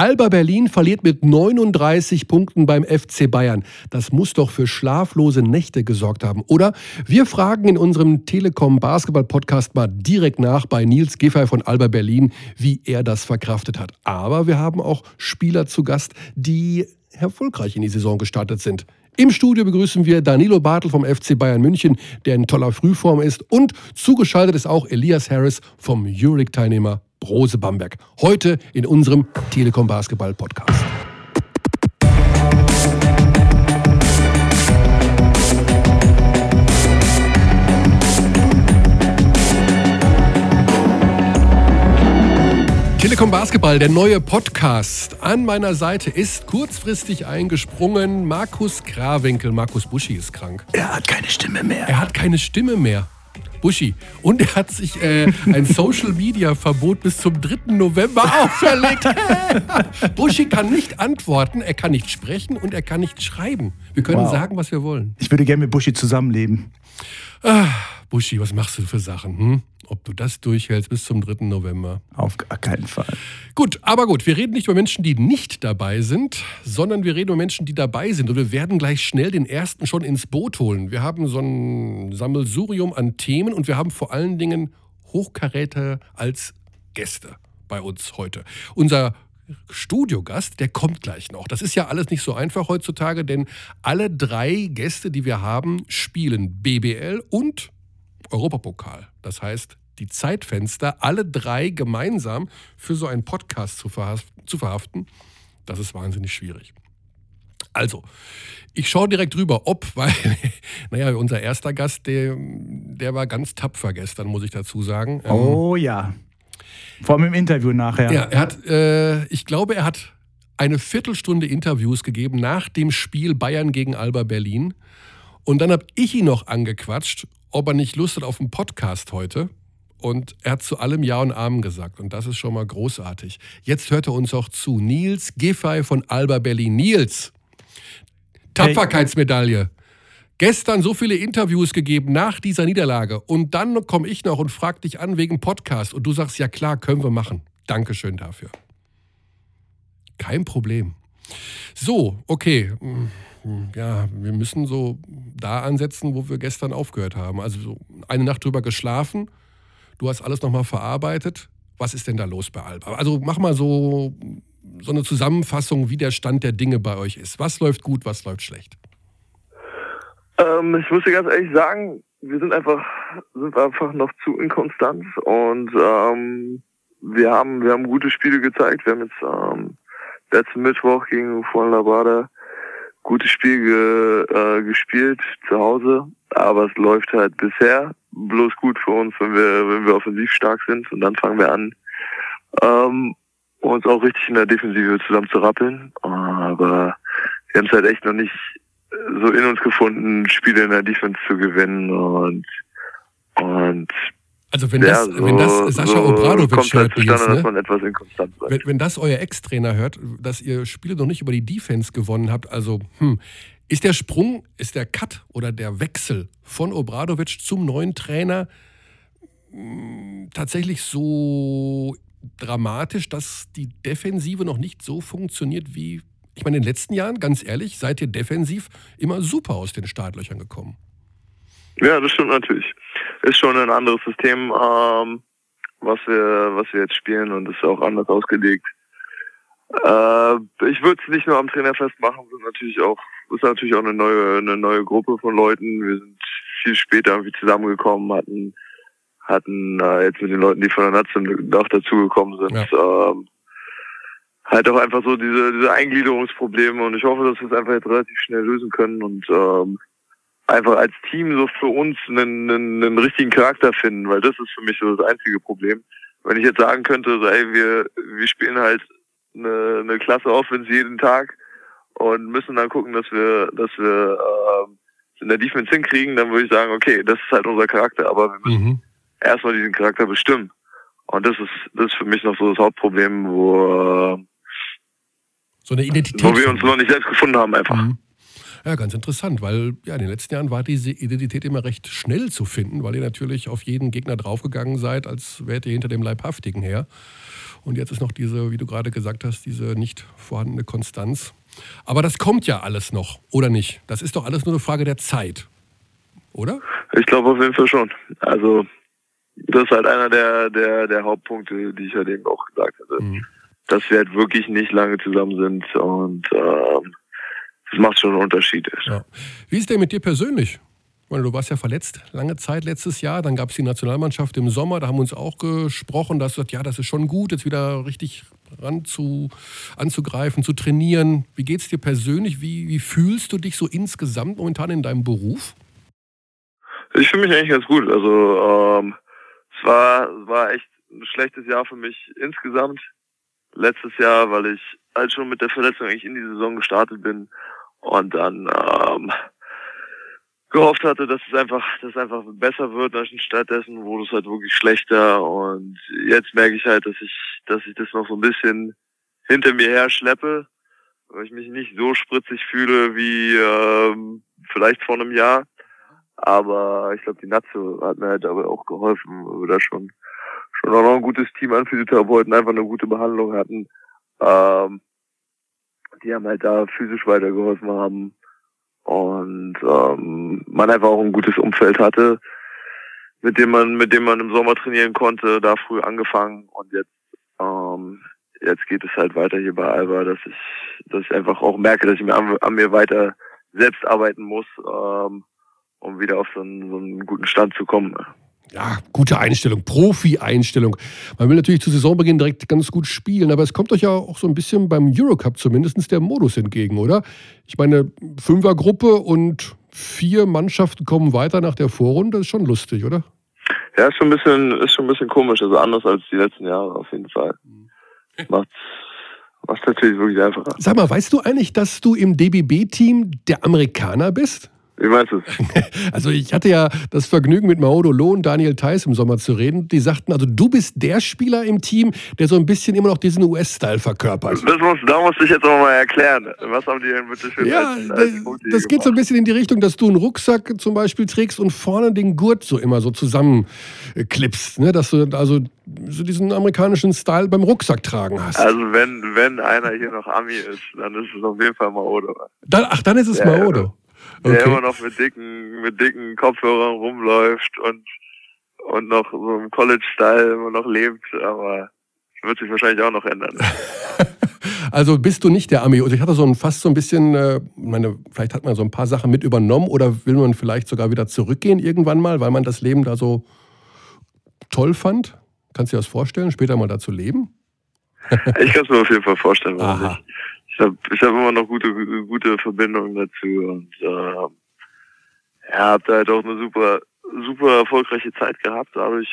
Alba Berlin verliert mit 39 Punkten beim FC Bayern. Das muss doch für schlaflose Nächte gesorgt haben, oder? Wir fragen in unserem Telekom Basketball Podcast mal direkt nach bei Nils Giffey von Alba Berlin, wie er das verkraftet hat. Aber wir haben auch Spieler zu Gast, die erfolgreich in die Saison gestartet sind. Im Studio begrüßen wir Danilo Bartel vom FC Bayern München, der in toller Frühform ist. Und zugeschaltet ist auch Elias Harris vom Euroleague-Teilnehmer Brose Bamberg. Heute in unserem Telekom Basketball Podcast. Telekom Basketball, der neue Podcast. An meiner Seite ist kurzfristig eingesprungen Markus Krawinkel. Markus Buschi ist krank. Er hat keine Stimme mehr. Er hat keine Stimme mehr. Buschi. Und er hat sich äh, ein Social Media Verbot bis zum 3. November auferlegt. Buschi kann nicht antworten, er kann nicht sprechen und er kann nicht schreiben. Wir können wow. sagen, was wir wollen. Ich würde gerne mit Buschi zusammenleben. Ah, Buschi, was machst du für Sachen? Hm? ob du das durchhältst bis zum 3. November. Auf gar keinen Fall. Gut, aber gut, wir reden nicht über Menschen, die nicht dabei sind, sondern wir reden über Menschen, die dabei sind. Und wir werden gleich schnell den ersten schon ins Boot holen. Wir haben so ein Sammelsurium an Themen und wir haben vor allen Dingen Hochkaräter als Gäste bei uns heute. Unser Studiogast, der kommt gleich noch. Das ist ja alles nicht so einfach heutzutage, denn alle drei Gäste, die wir haben, spielen BBL und Europapokal. Das heißt, die Zeitfenster, alle drei gemeinsam für so einen Podcast zu, verhaften, das ist wahnsinnig schwierig. Also, ich schaue direkt rüber, ob, weil, naja, unser erster Gast, der, der war ganz tapfer gestern, muss ich dazu sagen. Ähm, oh ja. Vor allem im Interview nachher. Ja, er hat, äh, ich glaube, er hat eine Viertelstunde Interviews gegeben nach dem Spiel Bayern gegen Alba Berlin. Und dann habe ich ihn noch angequatscht, ob er nicht Lust hat auf einen Podcast heute. Und er hat zu allem Ja und Amen gesagt. Und das ist schon mal großartig. Jetzt hört er uns auch zu. Nils Giffey von Alba Berlin. Nils, Tapferkeitsmedaille. Gestern so viele Interviews gegeben nach dieser Niederlage. Und dann komme ich noch und frage dich an wegen Podcast. Und du sagst, ja klar, können wir machen. Dankeschön dafür. Kein Problem. So, okay ja, wir müssen so da ansetzen, wo wir gestern aufgehört haben. Also so eine Nacht drüber geschlafen, du hast alles nochmal verarbeitet. Was ist denn da los bei Alba? Also mach mal so, so eine Zusammenfassung, wie der Stand der Dinge bei euch ist. Was läuft gut, was läuft schlecht? Ähm, ich muss dir ganz ehrlich sagen, wir sind einfach, sind einfach noch zu inkonstant und ähm, wir haben, wir haben gute Spiele gezeigt. Wir haben jetzt ähm, letzten Mittwoch gegen Fuan Labada gutes Spiel ge, äh, gespielt zu Hause, aber es läuft halt bisher bloß gut für uns, wenn wir, wenn wir offensiv stark sind und dann fangen wir an, ähm, uns auch richtig in der Defensive zusammen zu rappeln. Aber wir haben es halt echt noch nicht so in uns gefunden, Spiele in der Defense zu gewinnen und und also wenn das, ja, so, wenn das Sascha so Obradovic hört, halt jetzt, ne? wenn, wenn, das euer Ex-Trainer hört, dass ihr Spiele noch nicht über die Defense gewonnen habt, also hm, ist der Sprung, ist der Cut oder der Wechsel von Obradovic zum neuen Trainer hm, tatsächlich so dramatisch, dass die Defensive noch nicht so funktioniert wie, ich meine, in den letzten Jahren, ganz ehrlich, seid ihr defensiv immer super aus den Startlöchern gekommen. Ja, das stimmt natürlich ist schon ein anderes System, ähm, was wir, was wir jetzt spielen und ist auch anders ausgelegt. Äh, ich würde es nicht nur am Trainer festmachen, sind natürlich auch, ist natürlich auch eine neue, eine neue Gruppe von Leuten. Wir sind viel später irgendwie zusammengekommen, hatten, hatten äh, jetzt mit den Leuten, die von der Nation noch dazugekommen sind, ja. ähm, halt auch einfach so diese, diese Eingliederungsprobleme und ich hoffe, dass wir es einfach jetzt relativ schnell lösen können und ähm, einfach als Team so für uns einen, einen, einen richtigen Charakter finden, weil das ist für mich so das einzige Problem. Wenn ich jetzt sagen könnte, so, ey, wir, wir spielen halt eine, eine klasse Offense jeden Tag und müssen dann gucken, dass wir, dass wir äh, in der Defense hinkriegen, dann würde ich sagen, okay, das ist halt unser Charakter, aber wir müssen mhm. erstmal diesen Charakter bestimmen. Und das ist, das ist für mich noch so das Hauptproblem, wo, so eine Identität. wo wir uns noch nicht selbst gefunden haben einfach. Mhm. Ja, ganz interessant, weil ja, in den letzten Jahren war diese Identität immer recht schnell zu finden, weil ihr natürlich auf jeden Gegner draufgegangen seid, als wärt ihr hinter dem Leibhaftigen her. Und jetzt ist noch diese, wie du gerade gesagt hast, diese nicht vorhandene Konstanz. Aber das kommt ja alles noch, oder nicht? Das ist doch alles nur eine Frage der Zeit, oder? Ich glaube auf jeden Fall schon. Also das ist halt einer der, der, der Hauptpunkte, die ich halt eben auch gesagt hatte. Mhm. Dass wir halt wirklich nicht lange zusammen sind und ähm, das macht schon einen Unterschied. Ja. Wie ist der mit dir persönlich? Meine, du warst ja verletzt lange Zeit letztes Jahr. Dann gab es die Nationalmannschaft im Sommer. Da haben wir uns auch gesprochen. Da hast du gesagt, ja, das ist schon gut, jetzt wieder richtig ran zu, anzugreifen, zu trainieren. Wie geht es dir persönlich? Wie, wie fühlst du dich so insgesamt momentan in deinem Beruf? Ich fühle mich eigentlich ganz gut. Also ähm, es war, war echt ein schlechtes Jahr für mich insgesamt. Letztes Jahr, weil ich halt schon mit der Verletzung eigentlich in die Saison gestartet bin und dann ähm, gehofft hatte, dass es einfach, dass es einfach besser wird, stattdessen wurde es halt wirklich schlechter und jetzt merke ich halt, dass ich, dass ich das noch so ein bisschen hinter mir her schleppe, weil ich mich nicht so spritzig fühle wie ähm, vielleicht vor einem Jahr. Aber ich glaube, die Natze hat mir halt dabei auch geholfen, weil wir da schon, schon auch noch ein gutes Team an Physiotherapeuten einfach eine gute Behandlung hatten. Ähm, die haben halt da physisch weitergeholfen haben und ähm, man einfach auch ein gutes Umfeld hatte, mit dem man, mit dem man im Sommer trainieren konnte, da früh angefangen und jetzt, ähm, jetzt geht es halt weiter hier bei Alba, dass ich, dass ich einfach auch merke, dass ich mir an, an mir weiter selbst arbeiten muss, ähm, um wieder auf so einen, so einen guten Stand zu kommen ja, gute Einstellung, Profi-Einstellung. Man will natürlich zu Saisonbeginn direkt ganz gut spielen, aber es kommt euch ja auch so ein bisschen beim Eurocup zumindest der Modus entgegen, oder? Ich meine, Fünfergruppe und vier Mannschaften kommen weiter nach der Vorrunde, ist schon lustig, oder? Ja, ist schon ein bisschen, ist schon ein bisschen komisch, also anders als die letzten Jahre auf jeden Fall. Macht macht's natürlich wirklich einfacher. Sag mal, weißt du eigentlich, dass du im DBB-Team der Amerikaner bist? Wie meinst du Also ich hatte ja das Vergnügen mit Maodo Loh und Daniel Theiss im Sommer zu reden. Die sagten, also du bist der Spieler im Team, der so ein bisschen immer noch diesen US-Style verkörpert. Das muss, da musst du ich jetzt auch mal erklären. Was haben die denn bitte für Ja, als, als das, geht so ein bisschen in die Richtung, dass du einen Rucksack zum Beispiel trägst und vorne den Gurt so immer so zusammenklippst. Ne? Dass du also so diesen amerikanischen Style beim Rucksack tragen hast. Also wenn, wenn einer hier noch Ami ist, dann ist es auf jeden Fall Maodo. Dann, ach, dann ist es ja, Maodo okay. der immer noch mit dicken, mit dicken Kopfhörern rumläuft und, und noch so im College-Style immer noch lebt, aber wird sich wahrscheinlich auch noch ändern. also bist du nicht der Ami. Also ich hatte so ein fast so ein bisschen, äh, meine, vielleicht hat man so ein paar Sachen mit übernommen oder will man vielleicht sogar wieder zurückgehen irgendwann mal, weil man das Leben da so toll fand? Kannst du dir das vorstellen, später mal da zu leben? ich kann es mir auf jeden Fall vorstellen, warum nicht ich habe ich hab immer noch gute, gute Verbindungen dazu und äh, ja, habe da halt auch eine super, super erfolgreiche Zeit gehabt. Dadurch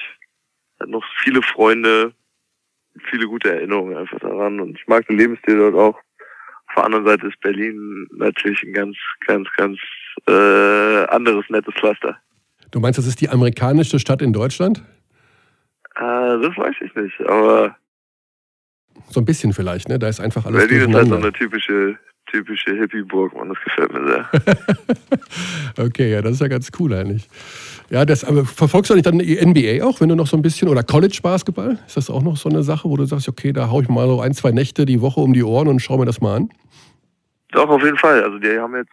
halt noch viele Freunde, viele gute Erinnerungen einfach daran und ich mag den Lebensstil dort auch. Auf der anderen Seite ist Berlin natürlich ein ganz, ganz, ganz äh, anderes nettes Cluster. Du meinst, das ist die amerikanische Stadt in Deutschland? Äh, das weiß ich nicht, aber so ein bisschen vielleicht, ne? Da ist einfach alles Berlin ist halt so eine typische, typische Hippie-Burg, man. Das gefällt mir sehr. okay, ja, das ist ja ganz cool eigentlich. Ja, das, aber verfolgst du nicht dann die NBA auch, wenn du noch so ein bisschen, oder College-Basketball? Ist das auch noch so eine Sache, wo du sagst, okay, da haue ich mal so ein, zwei Nächte die Woche um die Ohren und schaue mir das mal an? Doch, auf jeden Fall. Also die haben jetzt,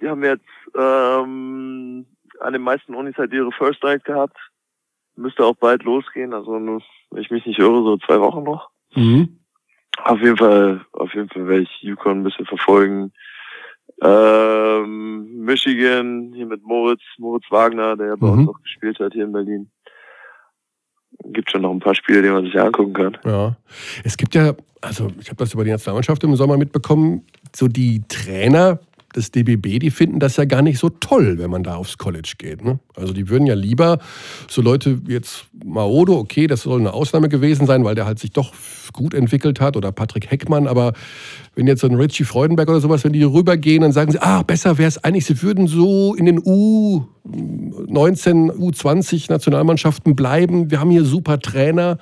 die haben jetzt ähm, an den meisten Unis halt ihre First Night gehabt. Müsste auch bald losgehen, also wenn ich mich nicht irre, so zwei Wochen noch. Mhm. Auf jeden Fall, auf jeden Fall werde ich Yukon ein bisschen verfolgen. Ähm, Michigan, hier mit Moritz, Moritz Wagner, der ja bei mhm. uns auch gespielt hat hier in Berlin. Gibt schon noch ein paar Spiele, die man sich angucken kann. Ja. Es gibt ja, also ich habe das über die Nationalmannschaft im Sommer mitbekommen, so die Trainer des DBB, die finden das ja gar nicht so toll, wenn man da aufs College geht. Ne? Also die würden ja lieber so Leute jetzt Maodo, okay, das soll eine Ausnahme gewesen sein, weil der halt sich doch gut entwickelt hat oder Patrick Heckmann, aber wenn jetzt so ein Richie Freudenberg oder sowas, wenn die rübergehen, dann sagen sie, ah, besser wäre es eigentlich, sie würden so in den U19, U20 Nationalmannschaften bleiben. Wir haben hier super Trainer.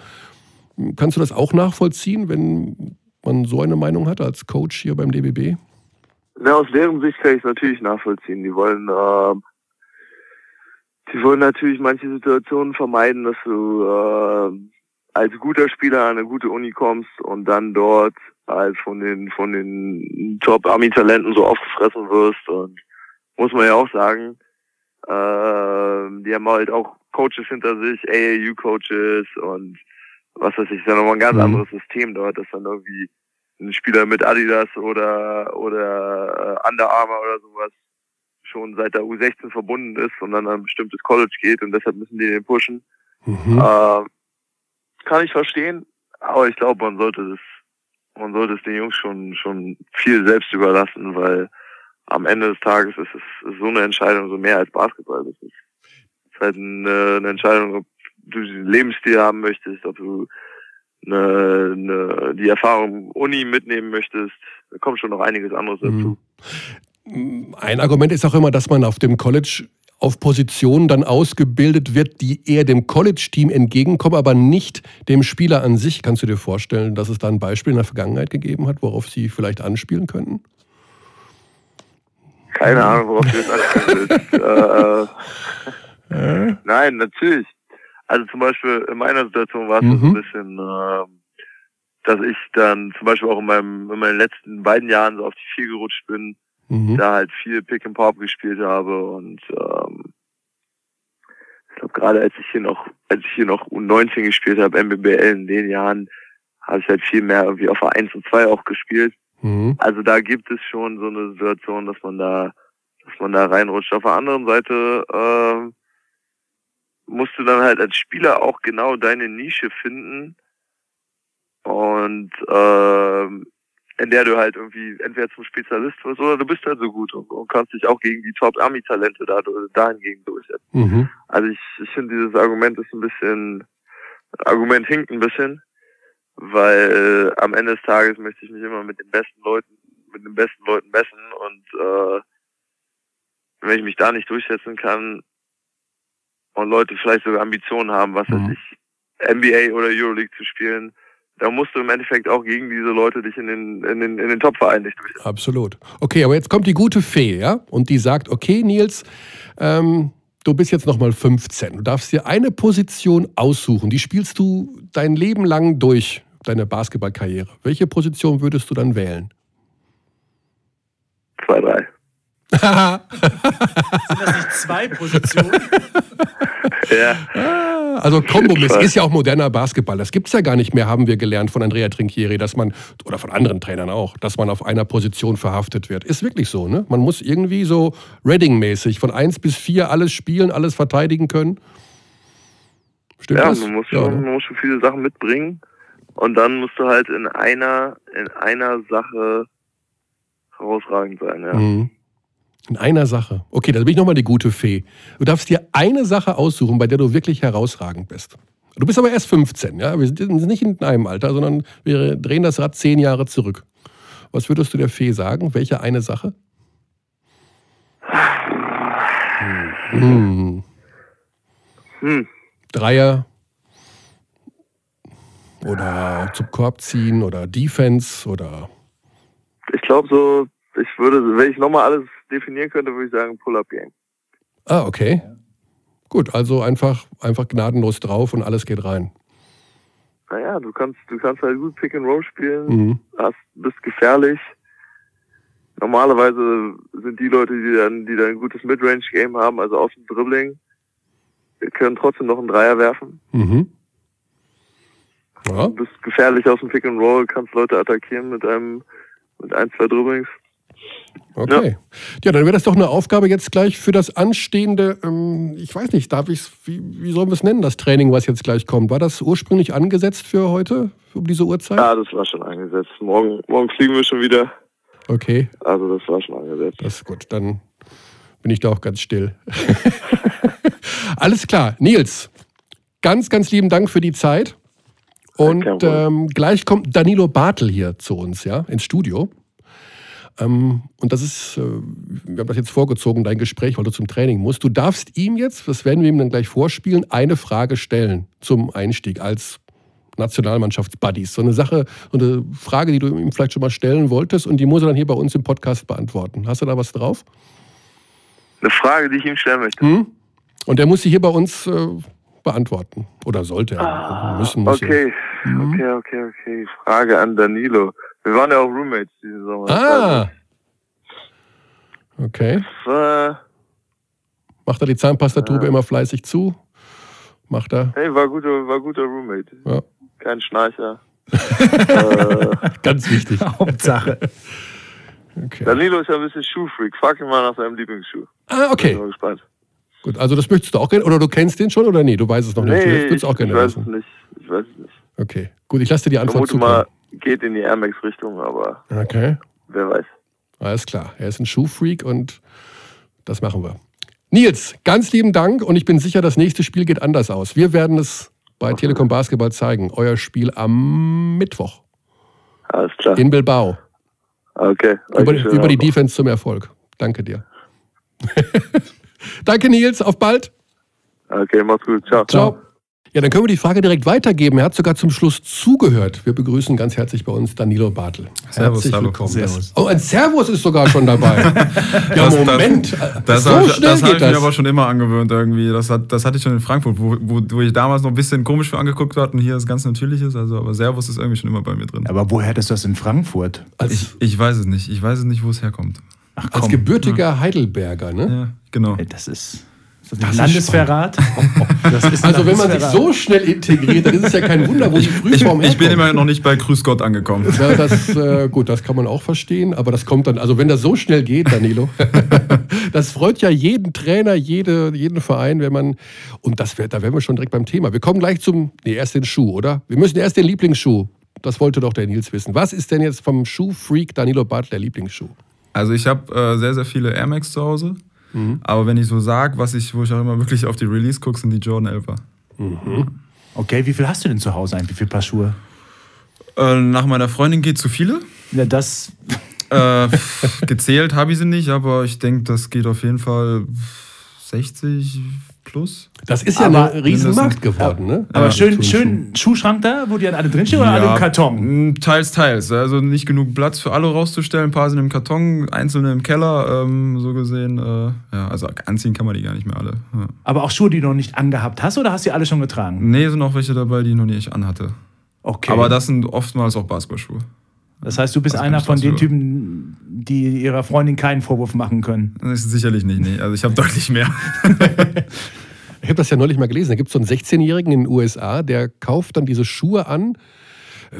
Kannst du das auch nachvollziehen, wenn man so eine Meinung hat als Coach hier beim DBB? Na, aus deren Sicht kann ich es natürlich nachvollziehen. Die wollen, äh, die wollen natürlich manche Situationen vermeiden, dass du äh, als guter Spieler an eine gute Uni kommst und dann dort als von den von den Top-Ami-Talenten so aufgefressen wirst. Und muss man ja auch sagen, äh, die haben halt auch Coaches hinter sich, AAU-Coaches und was weiß ich, ist ja nochmal ein ganz mhm. anderes System dort, dass dann irgendwie ein Spieler mit Adidas oder oder äh, Under Armour oder sowas schon seit der U16 verbunden ist und dann an ein bestimmtes College geht und deshalb müssen die den pushen. Mhm. Äh, kann ich verstehen, aber ich glaube, man sollte das, man sollte es den Jungs schon schon viel selbst überlassen, weil am Ende des Tages ist es so eine Entscheidung so mehr als Basketball. Das ist, ist halt eine, eine Entscheidung, ob du den Lebensstil haben möchtest, ob du eine, eine, die Erfahrung Uni mitnehmen möchtest. Da kommt schon noch einiges anderes dazu. Mhm. Ein Argument ist auch immer, dass man auf dem College auf Positionen dann ausgebildet wird, die eher dem College-Team entgegenkommen, aber nicht dem Spieler an sich. Kannst du dir vorstellen, dass es da ein Beispiel in der Vergangenheit gegeben hat, worauf Sie vielleicht anspielen könnten? Keine Ahnung, worauf du das anspielen willst. äh, nein, natürlich. Also zum Beispiel in meiner Situation war es mhm. so ein bisschen, äh, dass ich dann zum Beispiel auch in, meinem, in meinen letzten beiden Jahren so auf die vier gerutscht bin, mhm. da halt viel Pick and Pop gespielt habe und ähm, ich glaube gerade als ich hier noch, als ich hier noch U19 gespielt habe, MBBL in den Jahren, habe ich halt viel mehr irgendwie auf der 1 und 2 auch gespielt. Mhm. Also da gibt es schon so eine Situation, dass man da, dass man da reinrutscht. Auf der anderen Seite äh, musst du dann halt als Spieler auch genau deine Nische finden und äh, in der du halt irgendwie entweder zum Spezialist wirst oder du bist halt so gut und, und kannst dich auch gegen die Top-Army-Talente da, dahingegen durchsetzen. Mhm. Also ich, ich finde dieses Argument ist ein bisschen, Argument hinkt ein bisschen, weil äh, am Ende des Tages möchte ich mich immer mit den besten Leuten, mit den besten Leuten messen und äh, wenn ich mich da nicht durchsetzen kann, und Leute vielleicht sogar Ambitionen haben, was mhm. weiß ich, NBA oder Euroleague zu spielen, da musst du im Endeffekt auch gegen diese Leute dich in den, in den, in den Top-Verein nicht durchsetzen. Absolut. Okay, aber jetzt kommt die gute Fee, ja? Und die sagt, okay, Nils, ähm, du bist jetzt nochmal 15. Du darfst dir eine Position aussuchen. Die spielst du dein Leben lang durch, deine Basketballkarriere. Welche Position würdest du dann wählen? Zwei, drei. Sind das nicht zwei Positionen? ja. Also Kompromiss ist ja auch moderner Basketball. Das gibt es ja gar nicht mehr, haben wir gelernt von Andrea Trinchieri, dass man, oder von anderen Trainern auch, dass man auf einer Position verhaftet wird. Ist wirklich so, ne? Man muss irgendwie so Reading-mäßig von 1 bis 4 alles spielen, alles verteidigen können. Stimmt ja, das? Man, muss schon, ja, ne? man muss schon viele Sachen mitbringen. Und dann musst du halt in einer, in einer Sache herausragend sein, ja. Mhm. In einer Sache. Okay, da bin ich nochmal die gute Fee. Du darfst dir eine Sache aussuchen, bei der du wirklich herausragend bist. Du bist aber erst 15, ja? Wir sind nicht in deinem Alter, sondern wir drehen das Rad zehn Jahre zurück. Was würdest du der Fee sagen? Welche eine Sache? Hm. Hm. Dreier oder zum Korb ziehen oder Defense oder. Ich glaube so, ich würde, wenn ich nochmal alles definieren könnte, würde ich sagen Pull-Up-Game. Ah, okay. Gut, also einfach, einfach gnadenlos drauf und alles geht rein. Naja, du kannst, du kannst halt gut Pick and Roll spielen, mhm. hast, bist gefährlich. Normalerweise sind die Leute, die dann, die dann ein gutes Midrange-Game haben, also aus dem Dribbling, können trotzdem noch einen Dreier werfen. Mhm. Ja. Du bist gefährlich aus dem Pick and Roll, kannst Leute attackieren mit einem, mit ein, zwei Dribblings. Okay. Ja. ja, dann wäre das doch eine Aufgabe jetzt gleich für das anstehende, ähm, ich weiß nicht, darf ich wie, wie sollen wir es nennen, das Training, was jetzt gleich kommt? War das ursprünglich angesetzt für heute, um diese Uhrzeit? Ja, das war schon angesetzt. Morgen, morgen fliegen wir schon wieder. Okay. Also das war schon angesetzt. Das ist gut, dann bin ich da auch ganz still. Alles klar, Nils, ganz, ganz lieben Dank für die Zeit. Und ähm, gleich kommt Danilo Bartel hier zu uns, ja, ins Studio. Ähm, und das ist, äh, wir haben das jetzt vorgezogen, dein Gespräch, weil du zum Training musst. Du darfst ihm jetzt, das werden wir ihm dann gleich vorspielen, eine Frage stellen zum Einstieg als Nationalmannschaftsbuddies. So eine Sache, so eine Frage, die du ihm vielleicht schon mal stellen wolltest und die muss er dann hier bei uns im Podcast beantworten. Hast du da was drauf? Eine Frage, die ich ihm stellen möchte. Hm? Und der muss sie hier bei uns äh, beantworten. Oder sollte er. Ah, müssen, muss okay. Mhm. okay, okay, okay. Frage an Danilo. Wir waren ja auch Roommates diesen Sommer. Ah. Okay. Äh, Macht er die Zahnpastatube immer fleißig zu? Macht er. hey, war guter, war guter Roommate. Ja. Kein Schnarcher. äh, Ganz wichtig. Hauptsache. Okay. Danilo ist ja ein bisschen Schuhfreak. Frag ihn mal nach seinem Lieblingsschuh. Ah, Bin okay. mal gespannt. Gut, also das möchtest du auch gerne. Oder du kennst den schon oder nee? Du weißt es noch nicht. Nee, Jetzt ich, würdest du auch ich gerne weiß es nicht. Ich weiß es nicht. Okay. Gut, ich lasse dir die Ich Antwort vermute mal. Geht in die Air Max Richtung, aber Okay. wer weiß. Alles klar. Er ist ein Schuhfreak und das machen wir. Nils, ganz lieben Dank und ich bin sicher, das nächste Spiel geht anders aus. Wir werden es bei Telekom Basketball zeigen. Euer Spiel am Mittwoch Alles klar. in Bilbao. Okay. Über, über die. Defense zum Erfolg. Danke dir. Danke, Nils. Auf bald. Okay, macht's gut. Ciao. Ciao. Ja, dann können wir die Frage direkt weitergeben. Er hat sogar zum Schluss zugehört. Wir begrüßen ganz herzlich bei uns Danilo Bartel. Servus, herzlich hallo. willkommen. Servus. Oh, ein Servus ist sogar schon dabei. ja, Das- Moment. Das so habe ich, schnell das hab geht ich mir das. aber schon immer angewöhnt irgendwie. Das, hat, das hatte ich schon in Frankfurt, wo, wo, wo ich damals noch ein bisschen komisch für angeguckt hatte und hier ist ganz natürliches. Also, aber Servus ist irgendwie schon immer bei mir drin. Aber woher hattest du das in Frankfurt? als, Ich, ich weiß es nicht. Ich weiß es nicht, wo es herkommt. Ach als gebürtiger Heidelberger, ne? Ja, genau. Das ist, ist das Das Landesverrat? Das ist Also wenn man sich so schnell integriert, dann ist es ja kein Wunder, wo die Ich, Frühform ich bin herkommt. immer noch nicht bei Grüß Gott angekommen. Ja, das, äh, gut, das kann man auch verstehen, aber das kommt dann, also wenn das so schnell geht, Danilo, das freut ja jeden Trainer, jede, jeden Verein, wenn man, und das wär, da wären wir schon direkt beim Thema. Wir kommen gleich zum, nee, erst den Schuh, oder? Wir müssen erst den Lieblingsschuh, das wollte doch der Nils wissen. Was ist denn jetzt vom Schuhfreak Danilo Bartel der Lieblingsschuh? Also ich habe äh, sehr, sehr viele Air Max zu Hause. Aber wenn ich so sage, was ich, wo ich auch immer wirklich auf die Release gucke, sind die Jordan 11er. Okay, wie viel hast du denn zu Hause eigentlich? Wie viele Paar Schuhe? Äh, nach meiner Freundin geht zu viele. Ja, das. Äh, gezählt habe ich sie nicht, aber ich denke, das geht auf jeden Fall 60 plus. Das ist ja Aber ein Riesenmarkt geworden, ne? Aber Ja, schön, schön Schuhschrank da, wo die dann alle drinstehen oder alle im Karton? Teils, teils. Also nicht genug Platz für alle rauszustellen. Ein paar sind im Karton, einzelne im Keller. Ähm, so gesehen, äh, ja, also anziehen kann man die gar nicht mehr alle. Ja. Aber auch Schuhe, die du noch nicht angehabt hast oder hast du die alle schon getragen? Nee, sind auch welche dabei, die ich noch nicht anhatte. Okay. Aber das sind oftmals auch Basketballschuhe. das heißt, du bist das kann einer von den Typen, die ihrer Freundin keinen Vorwurf machen können. Das ist sicherlich nicht, nee. Also ich habe deutlich mehr. Ich habe das ja neulich mal gelesen. Da gibt es so einen 16-Jährigen in den USA, der kauft dann diese Schuhe an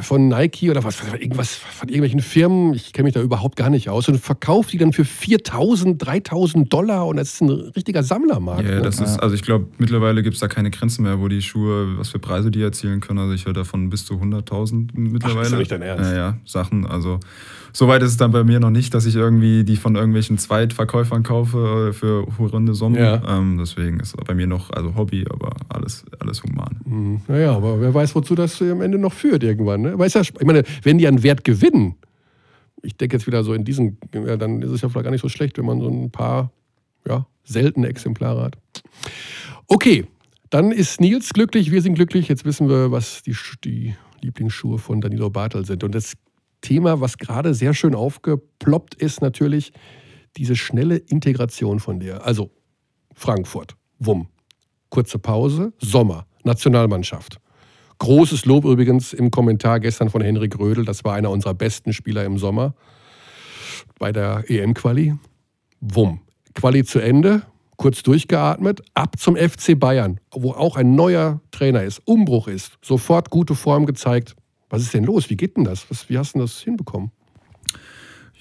von Nike oder was, irgendwas von irgendwelchen Firmen. Ich kenne mich da überhaupt gar nicht aus und verkauft die dann für 4.000, 3.000 Dollar und das ist ein richtiger Sammlermarkt. Ja, ne? das ist, also ich glaube, mittlerweile gibt es da keine Grenzen mehr, wo die Schuhe, was für Preise die erzielen können. Also ich höre davon bis zu 100.000 mittlerweile. ist doch nicht dein Ernst? Ja, ja, Sachen. Also soweit ist es dann bei mir noch nicht, dass ich irgendwie die von irgendwelchen Zweitverkäufern kaufe äh, für horrende Summen. Ja. Ähm, deswegen ist bei mir noch, also Hobby, aber alles, alles human. Hm, Naja, aber wer weiß, wozu das am Ende noch führt irgendwann. Ne? Weiß ja, ich meine, wenn die an Wert gewinnen, ich denke jetzt wieder so in diesen, ja, dann ist es ja vielleicht gar nicht so schlecht, wenn man so ein paar ja, seltene Exemplare hat. Okay, dann ist Nils glücklich, wir sind glücklich. Jetzt wissen wir, was die, die Lieblingsschuhe von Danilo Bartel sind. Und das Thema, was gerade sehr schön aufgeploppt ist, natürlich diese schnelle Integration von dir. Also Frankfurt, Wumm, kurze Pause, Sommer, Nationalmannschaft. Großes Lob übrigens im Kommentar gestern von Henrik Rödel. Das war einer unserer besten Spieler im Sommer bei der EM-Quali. Wumm. Quali zu Ende, kurz durchgeatmet, ab zum FC Bayern, wo auch ein neuer Trainer ist, Umbruch ist, sofort gute Form gezeigt. Was ist denn los? Wie geht denn das? Was, wie hast du das hinbekommen?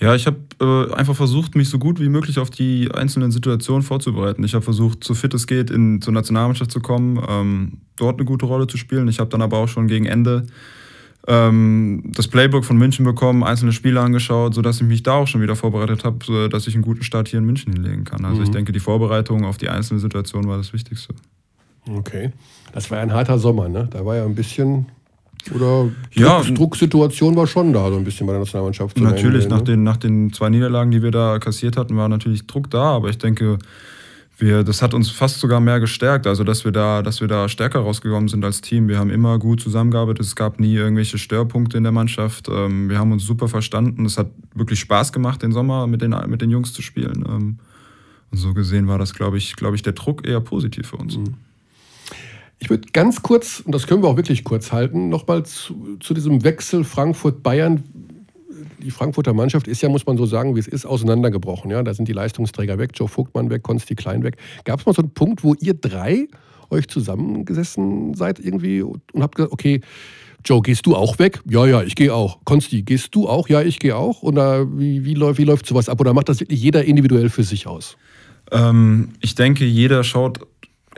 Ja, ich habe äh, einfach versucht, mich so gut wie möglich auf die einzelnen Situationen vorzubereiten. Ich habe versucht, so fit es geht, in, zur Nationalmannschaft zu kommen, ähm, dort eine gute Rolle zu spielen. Ich habe dann aber auch schon gegen Ende ähm, das Playbook von München bekommen, einzelne Spiele angeschaut, sodass ich mich da auch schon wieder vorbereitet habe, so, dass ich einen guten Start hier in München hinlegen kann. Also ich denke, die Vorbereitung auf die einzelne Situation war das Wichtigste. Okay. Das war ja ein harter Sommer, ne? Da war ja ein bisschen. Oder Ja. Druck, Drucksituation war schon da, so ein bisschen bei der Nationalmannschaft. Natürlich, Ende, nach, ne? den, nach den zwei Niederlagen, die wir da kassiert hatten, war natürlich Druck da, aber ich denke, wir, das hat uns fast sogar mehr gestärkt, also dass wir da, dass wir da stärker rausgekommen sind als Team. Wir haben immer gut zusammengearbeitet, es gab nie irgendwelche Störpunkte in der Mannschaft. Ähm, wir haben uns super verstanden. Es hat wirklich Spaß gemacht, den Sommer mit den, mit den Jungs zu spielen. Ähm, und so gesehen war das, glaube ich, glaube ich, der Druck eher positiv für uns. Mhm. Ich würde ganz kurz, und das können wir auch wirklich kurz halten, nochmal zu, zu diesem Wechsel Frankfurt-Bayern die Frankfurter Mannschaft ist ja, muss man so sagen, wie es ist, auseinandergebrochen. Ja? Da sind die Leistungsträger weg, Joe Vogtmann weg, Konsti Klein weg. Gab es mal so einen Punkt, wo ihr drei euch zusammengesessen seid irgendwie und habt gesagt, okay, Joe, gehst du auch weg? Ja, ja, ich gehe auch. Konsti, gehst du auch? Ja, ich gehe auch. Oder wie, wie, läuft, wie läuft sowas ab? Oder macht das wirklich jeder individuell für sich aus? Ähm, ich denke, jeder schaut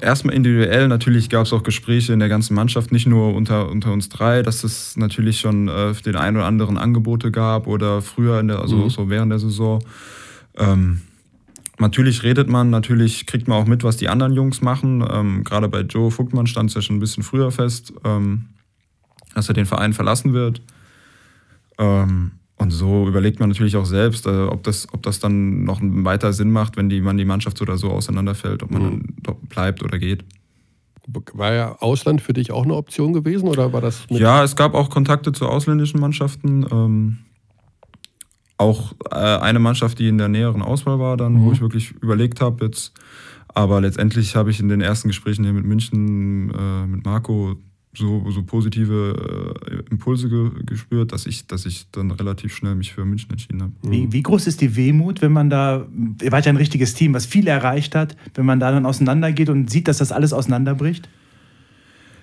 erstmal individuell, natürlich gab es auch Gespräche in der ganzen Mannschaft, nicht nur unter, unter uns drei, dass es natürlich schon äh, den einen oder anderen Angebote gab oder früher, in der, also mhm. so während der Saison. Ähm, natürlich redet man, natürlich kriegt man auch mit, was die anderen Jungs machen. Ähm, Gerade bei Joe Vogtmann stand es ja schon ein bisschen früher fest, ähm, dass er den Verein verlassen wird. Ähm, und so überlegt man natürlich auch selbst, äh, ob, das, ob das dann noch weiter Sinn macht, wenn die, man die Mannschaft so oder so auseinanderfällt, ob man mhm. dann bleibt oder geht. War ja Ausland für dich auch eine Option gewesen oder war das? ja, es gab auch Kontakte zu ausländischen Mannschaften. Ähm, auch äh, eine Mannschaft, die in der näheren Auswahl war, dann, mhm. wo ich wirklich überlegt habe jetzt. Aber letztendlich habe ich in den ersten Gesprächen hier mit München, äh, mit Marco, so, so positive äh, Impulse ge gespürt, dass ich, dass ich dann relativ schnell mich für München entschieden habe. Wie, wie, groß ist die Wehmut, wenn man da, ihr wart ja ein richtiges Team, was viel erreicht hat, wenn man da dann auseinandergeht und sieht, dass das alles auseinanderbricht?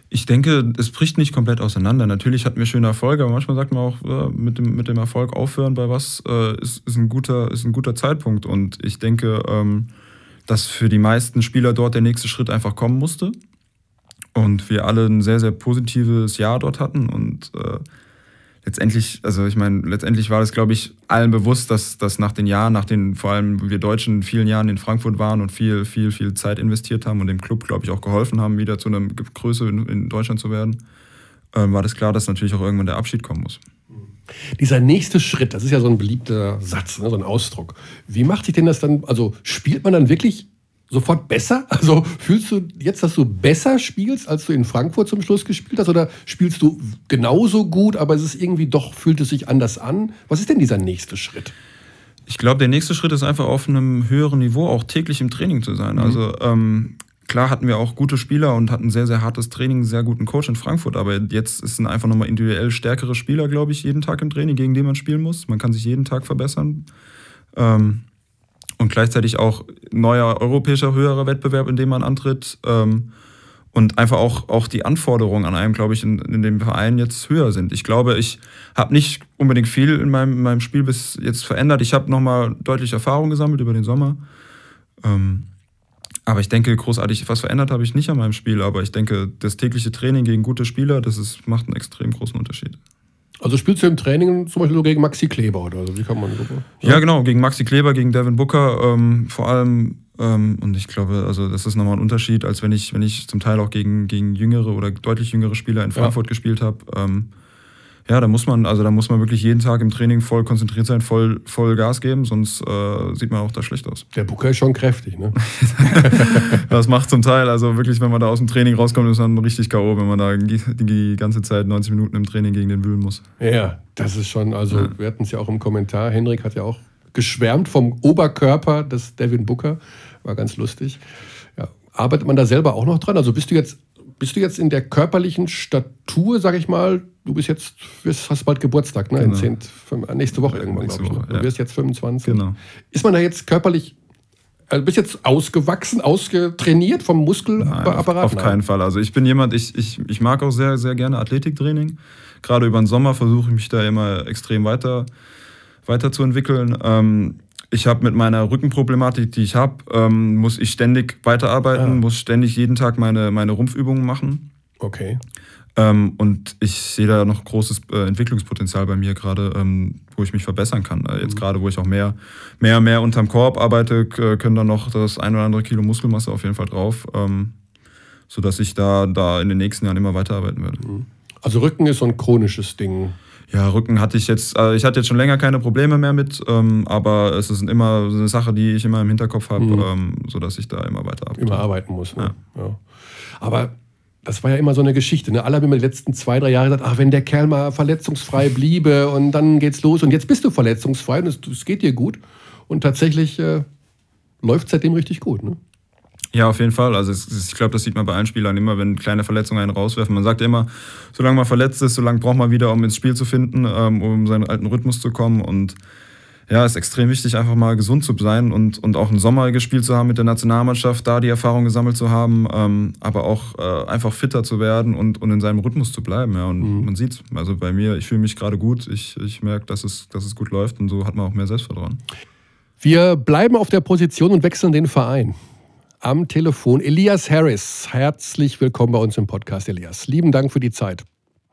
Ich denke, es bricht nicht komplett auseinander. Natürlich hatten wir schöne Erfolge, aber manchmal sagt man auch, äh, mit, dem, mit dem Erfolg aufhören bei was äh, ist, ist, ein guter, ist ein guter Zeitpunkt. Und ich denke, ähm, dass für die meisten Spieler dort der nächste Schritt einfach kommen musste und wir alle ein sehr, sehr positives Jahr dort hatten und äh, letztendlich, also ich meine, letztendlich war das, glaube ich, allen bewusst, dass, dass nach den Jahren, nach den vor allem wir Deutschen vielen Jahren in Frankfurt waren und viel, viel, viel Zeit investiert haben und dem Club, glaube ich, auch geholfen haben, wieder zu einer Größe in, in Deutschland zu werden, äh, war das klar, dass natürlich auch irgendwann der Abschied kommen muss. Dieser nächste Schritt, das ist ja so ein beliebter Satz, ne, so ein Ausdruck. Wie macht sich denn das dann, also spielt man dann wirklich sofort besser? Also fühlst du jetzt, dass du besser spielst, als du in Frankfurt zum Schluss gespielt hast? Oder spielst du genauso gut, aber es ist irgendwie doch, fühlt es sich anders an? Was ist denn dieser nächste Schritt? Ich glaube, der nächste Schritt ist einfach auf einem höheren Niveau auch täglich im Training zu sein. Mhm. Also ähm, klar hatten wir auch gute Spieler und hatten sehr, sehr hartes Training, einen sehr guten Coach in Frankfurt, aber jetzt sind einfach nochmal individuell stärkere Spieler, glaube ich, jeden Tag im Training, gegen den man spielen muss. Man kann sich jeden Tag verbessern. Ähm, und gleichzeitig auch neuer europäischer höherer Wettbewerb, in dem man antritt. Ähm, und einfach auch, auch die Anforderungen an einem, glaube ich, in, in dem Verein jetzt höher sind. Ich glaube, ich habe nicht unbedingt viel in meinem, in meinem Spiel bis jetzt verändert. Ich habe nochmal deutlich Erfahrung gesammelt über den Sommer. Ähm, aber ich denke, großartig was verändert habe ich nicht an meinem Spiel. Aber ich denke, das tägliche Training gegen gute Spieler, das ist, macht einen extrem großen Unterschied. Also spielst du im Training zum Beispiel gegen Maxi Kleber oder so? Wie kann man? Ja, ja genau, gegen Maxi Kleber, gegen Devin Booker, ähm, vor allem. Ähm, und ich glaube, also das ist nochmal ein Unterschied, als wenn ich, wenn ich zum Teil auch gegen, gegen jüngere oder deutlich jüngere Spieler in Frankfurt ja. gespielt habe. Ähm, ja, da muss man, also da muss man wirklich jeden Tag im Training voll konzentriert sein, voll, voll Gas geben, sonst äh, sieht man auch da schlecht aus. Der Booker ist schon kräftig, ne? das macht zum Teil, also wirklich, wenn man da aus dem Training rauskommt, ist man richtig K.O., wenn man da die, die, ganze Zeit 90 Minuten im Training gegen den wühlen muss. Ja, das ist schon, also ja. wir hatten es ja auch im Kommentar, Henrik hat ja auch geschwärmt vom Oberkörper des Devin Booker, war ganz lustig. Ja. Arbeitet man da selber auch noch dran? Also bist du jetzt bist du jetzt in der körperlichen Statur, sag ich mal, du bist jetzt, hast bald Geburtstag, ne? Genau. In 10, nächste Woche irgendwann, glaube ich. Ne? Du wirst jetzt 25. Genau. Ist man da jetzt körperlich also bist jetzt ausgewachsen, ausgetrainiert vom Muskelapparat? Nein, auf, auf keinen Fall. Also ich bin jemand, ich, ich, ich mag auch sehr, sehr gerne Athletiktraining. Gerade über den Sommer versuche ich mich da immer extrem weiter, weiterzuentwickeln. Ähm, ich habe mit meiner Rückenproblematik, die ich habe, ähm, muss ich ständig weiterarbeiten, ah. muss ständig jeden Tag meine, meine Rumpfübungen machen. Okay. Ähm, und ich sehe da noch großes äh, Entwicklungspotenzial bei mir gerade, ähm, wo ich mich verbessern kann. Äh, jetzt mhm. gerade, wo ich auch mehr, mehr, mehr unterm Korb arbeite, können da noch das ein oder andere Kilo Muskelmasse auf jeden Fall drauf, ähm, sodass ich da, da in den nächsten Jahren immer weiterarbeiten werde. Mhm. Also Rücken ist so ein chronisches Ding. Ja, Rücken hatte ich jetzt, also ich hatte jetzt schon länger keine Probleme mehr mit, ähm, aber es ist immer eine Sache, die ich immer im Hinterkopf habe, mhm. ähm, sodass ich da immer weiter arbeite. Immer arbeiten muss. Ne? Ja. ja. Aber das war ja immer so eine Geschichte. Ne? Alle haben immer die letzten zwei, drei Jahre gesagt, ach, wenn der Kerl mal verletzungsfrei bliebe und dann geht's los. Und jetzt bist du verletzungsfrei und es, es geht dir gut. Und tatsächlich äh, läuft seitdem richtig gut. Ne? Ja, auf jeden Fall. Also es, ich glaube, das sieht man bei allen Spielern immer, wenn kleine Verletzungen einen rauswerfen. Man sagt ja immer, solange man verletzt ist, solange braucht man wieder, um ins Spiel zu finden, ähm, um seinen alten Rhythmus zu kommen. Und ja, ist extrem wichtig, einfach mal gesund zu sein und, und auch einen Sommer gespielt zu haben mit der Nationalmannschaft, da die Erfahrung gesammelt zu haben, ähm, aber auch äh, einfach fitter zu werden und, und in seinem Rhythmus zu bleiben. Ja. Und mhm. man sieht also bei mir, ich fühle mich gerade gut, ich, ich merke, dass es, dass es gut läuft und so hat man auch mehr Selbstvertrauen. Wir bleiben auf der Position und wechseln den Verein am Telefon Elias Harris. Herzlich willkommen bei uns im Podcast, Elias. Lieben Dank für die Zeit.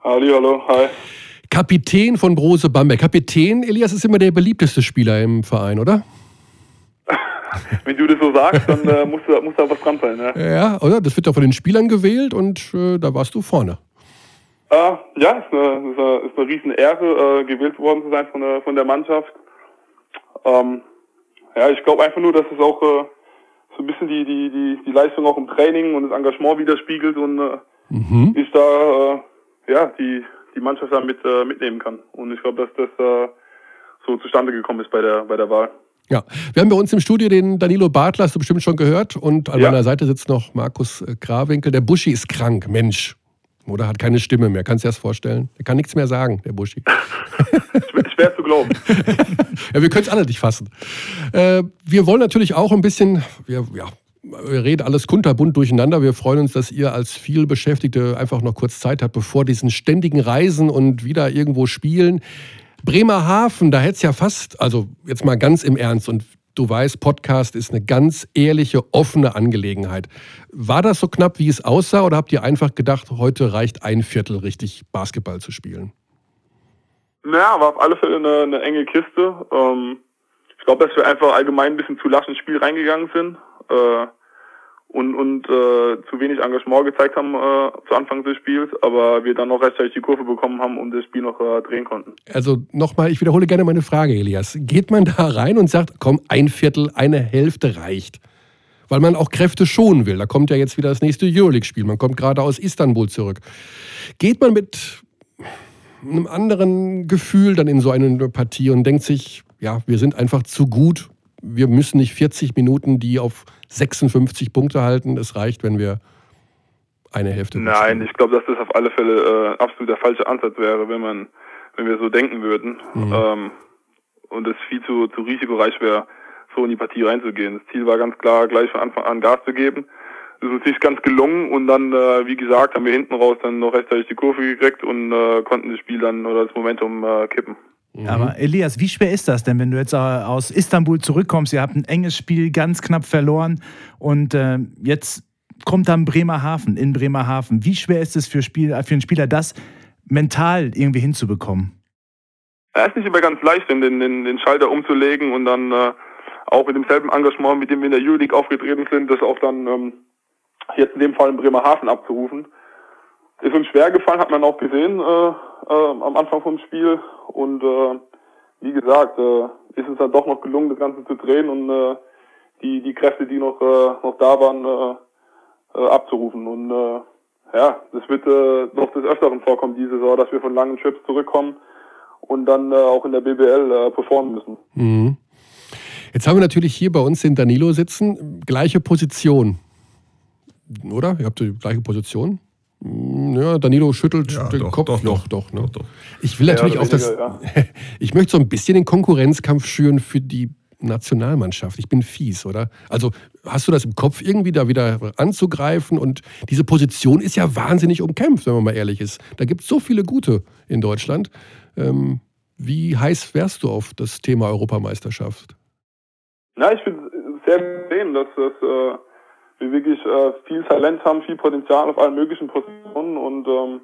Hallo, hallo, hi. Kapitän von Brose Bamberg. Kapitän, Elias ist immer der beliebteste Spieler im Verein, oder? Wenn du das so sagst, dann äh, muss, da, muss da was dran sein. Ja, ja oder? Das wird ja von den Spielern gewählt und äh, da warst du vorne. Äh, ja, ist eine, ist eine, ist eine riesen Ehre, äh, gewählt worden zu sein von der, von der Mannschaft. Ähm, ja, ich glaube einfach nur, dass es auch äh, so ein bisschen die, die, die, die Leistung auch im Training und das Engagement widerspiegelt und äh, mhm. ich da äh, ja die, die Mannschaft da mit, äh, mitnehmen kann. Und ich glaube, dass das äh, so zustande gekommen ist bei der, bei der Wahl. Ja, wir haben bei uns im Studio den Danilo Bartler, hast du bestimmt schon gehört. Und an ja. meiner Seite sitzt noch Markus äh, Krawinkel. Der Buschi ist krank, Mensch. Oder hat keine Stimme mehr. Kannst du dir das vorstellen? Er kann nichts mehr sagen, der Buschi. Schwer zu glauben. ja, wir können es alle nicht fassen. Äh, wir wollen natürlich auch ein bisschen, wir, ja, wir reden alles kunterbunt durcheinander. Wir freuen uns, dass ihr als vielbeschäftigte einfach noch kurz Zeit habt, bevor diesen ständigen Reisen und wieder irgendwo spielen. Bremerhaven, da hätte es ja fast, also jetzt mal ganz im Ernst, und du weißt, Podcast ist eine ganz ehrliche, offene Angelegenheit. War das so knapp, wie es aussah, oder habt ihr einfach gedacht, heute reicht ein Viertel richtig Basketball zu spielen? Naja, war auf alle Fälle eine, eine enge Kiste. Ähm, ich glaube, dass wir einfach allgemein ein bisschen zu lasch ins Spiel reingegangen sind äh, und, und äh, zu wenig Engagement gezeigt haben äh, zu Anfang des Spiels, aber wir dann noch rechtzeitig die Kurve bekommen haben und das Spiel noch äh, drehen konnten. Also nochmal, ich wiederhole gerne meine Frage, Elias. Geht man da rein und sagt, komm, ein Viertel, eine Hälfte reicht? Weil man auch Kräfte schonen will. Da kommt ja jetzt wieder das nächste Euroleague-Spiel. Man kommt gerade aus Istanbul zurück. Geht man mit einem anderen Gefühl dann in so eine Partie und denkt sich, ja, wir sind einfach zu gut. Wir müssen nicht 40 Minuten die auf 56 Punkte halten. Es reicht, wenn wir eine Hälfte. Nein, ich glaube, dass das auf alle Fälle äh, absolut der falsche Ansatz wäre, wenn man, wenn wir so denken würden. Mhm. Ähm, und es viel zu, zu risikoreich wäre, so in die Partie reinzugehen. Das Ziel war ganz klar, gleich von Anfang an Gas zu geben. Das ist uns nicht ganz gelungen und dann, äh, wie gesagt, haben wir hinten raus dann noch rechtzeitig die Kurve gekriegt und äh, konnten das Spiel dann oder das Momentum äh, kippen. Mhm. Aber Elias, wie schwer ist das denn, wenn du jetzt äh, aus Istanbul zurückkommst? Ihr habt ein enges Spiel ganz knapp verloren und äh, jetzt kommt dann Bremerhaven in Bremerhaven. Wie schwer ist es für, Spiel, für einen Spieler, das mental irgendwie hinzubekommen? Ja, ist nicht immer ganz leicht, den, den, den Schalter umzulegen und dann äh, auch mit demselben Engagement, mit dem wir in der Euroleague aufgetreten sind, das auch dann ähm, jetzt in dem Fall in Bremerhaven abzurufen. Ist uns schwer gefallen, hat man auch gesehen äh, äh, am Anfang vom Spiel. Und äh, wie gesagt, äh, ist es dann doch noch gelungen, das Ganze zu drehen und äh, die, die Kräfte, die noch, äh, noch da waren, äh, äh, abzurufen. Und äh, ja, das wird äh, noch des Öfteren vorkommen diese Saison, dass wir von langen Trips zurückkommen und dann äh, auch in der BBL äh, performen müssen. Mhm. Jetzt haben wir natürlich hier bei uns den Danilo sitzen, gleiche Position oder? Ihr habt die gleiche Position. Hm, ja, Danilo schüttelt ja, den doch, Kopf. Doch, doch, doch, ne? doch, Ich will natürlich ja, auch das. Ja. Ich möchte so ein bisschen den Konkurrenzkampf schüren für die Nationalmannschaft. Ich bin fies, oder? Also hast du das im Kopf, irgendwie da wieder anzugreifen? Und diese Position ist ja wahnsinnig umkämpft, wenn man mal ehrlich ist. Da gibt es so viele gute in Deutschland. Ähm, wie heiß wärst du auf das Thema Europameisterschaft? Na, ich bin sehr sehen, dass das. Äh wir wirklich äh, viel Talent haben, viel Potenzial auf allen möglichen Positionen und ähm,